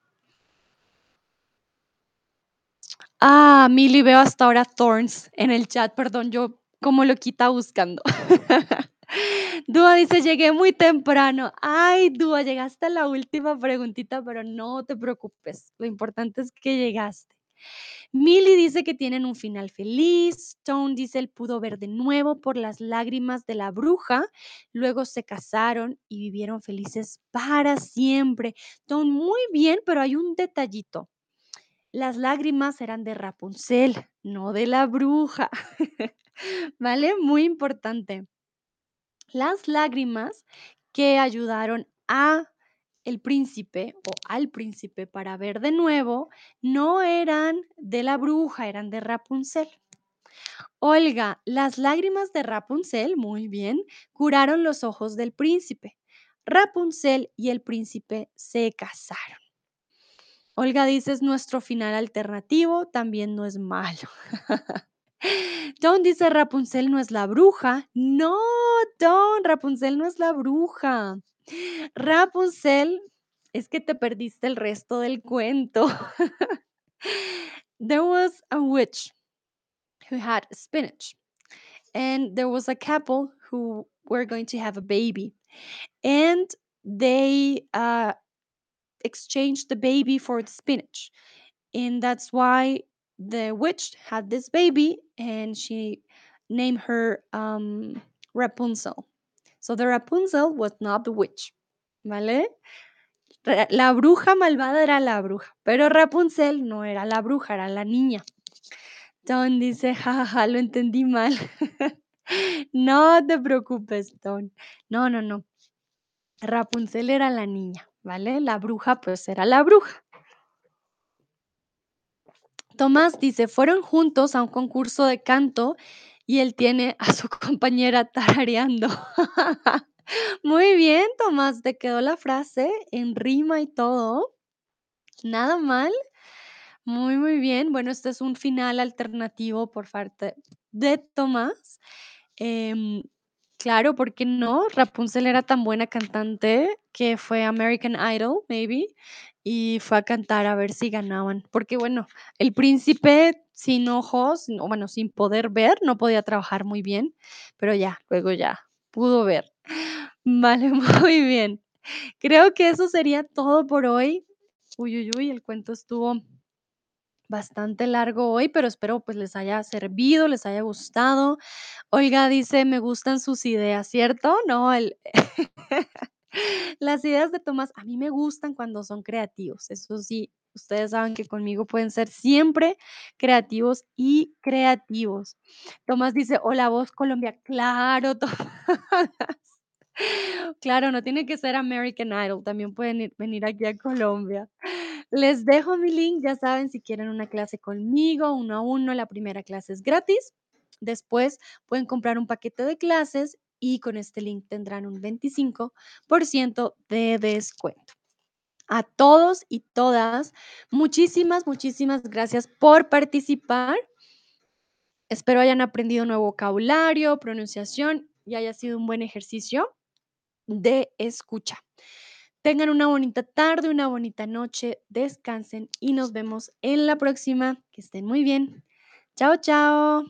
Ah, Mili, veo hasta ahora Thorns en el chat, perdón, yo como loquita buscando. Dúa dice: "Llegué muy temprano". Ay, Dúa, llegaste a la última preguntita, pero no te preocupes, lo importante es que llegaste. Mili dice que tienen un final feliz. Tone dice: "Él pudo ver de nuevo por las lágrimas de la bruja, luego se casaron y vivieron felices para siempre". Tone, muy bien, pero hay un detallito. Las lágrimas eran de Rapunzel, no de la bruja, ¿vale? Muy importante. Las lágrimas que ayudaron a el príncipe o al príncipe para ver de nuevo, no eran de la bruja, eran de Rapunzel. Olga, las lágrimas de Rapunzel, muy bien, curaron los ojos del príncipe. Rapunzel y el príncipe se casaron. Olga dice, es nuestro final alternativo, también no es malo. Don dice, Rapunzel no es la bruja. No, Don, Rapunzel no es la bruja. Rapunzel, es que te perdiste el resto del cuento. There was a witch who had spinach, and there was a couple who were going to have a baby, and they uh, exchanged the baby for the spinach. And that's why the witch had this baby and she named her um, Rapunzel. So the Rapunzel was not the witch, ¿vale? La bruja malvada era la bruja, pero Rapunzel no era la bruja, era la niña. Don dice, jajaja, lo entendí mal. No te preocupes, Don. No, no, no. Rapunzel era la niña, ¿vale? La bruja, pues era la bruja. Tomás dice, fueron juntos a un concurso de canto y él tiene a su compañera tarareando. Muy bien, Tomás, te quedó la frase en rima y todo. Nada mal. Muy, muy bien. Bueno, este es un final alternativo por parte de Tomás. Em, claro, ¿por qué no? Rapunzel era tan buena cantante que fue American Idol, maybe, y fue a cantar a ver si ganaban. Porque bueno, el príncipe sin ojos, o bueno, sin poder ver, no podía trabajar muy bien, pero ya, luego ya pudo ver. Vale, muy bien. Creo que eso sería todo por hoy. Uy, uy, uy, el cuento estuvo bastante largo hoy, pero espero pues les haya servido, les haya gustado. Olga dice, me gustan sus ideas, ¿cierto? No, el... las ideas de Tomás a mí me gustan cuando son creativos. Eso sí, ustedes saben que conmigo pueden ser siempre creativos y creativos. Tomás dice, hola voz Colombia, claro, Tomás. Claro, no tiene que ser American Idol, también pueden ir- venir aquí a Colombia. Les dejo mi link, ya saben, si quieren una clase conmigo, uno a uno, la primera clase es gratis. Después pueden comprar un paquete de clases y con este link tendrán un 25% de descuento. A todos y todas, muchísimas, muchísimas gracias por participar. Espero hayan aprendido nuevo vocabulario, pronunciación y haya sido un buen ejercicio de escucha. Tengan una bonita tarde, una bonita noche, descansen y nos vemos en la próxima. Que estén muy bien. Chao, chao.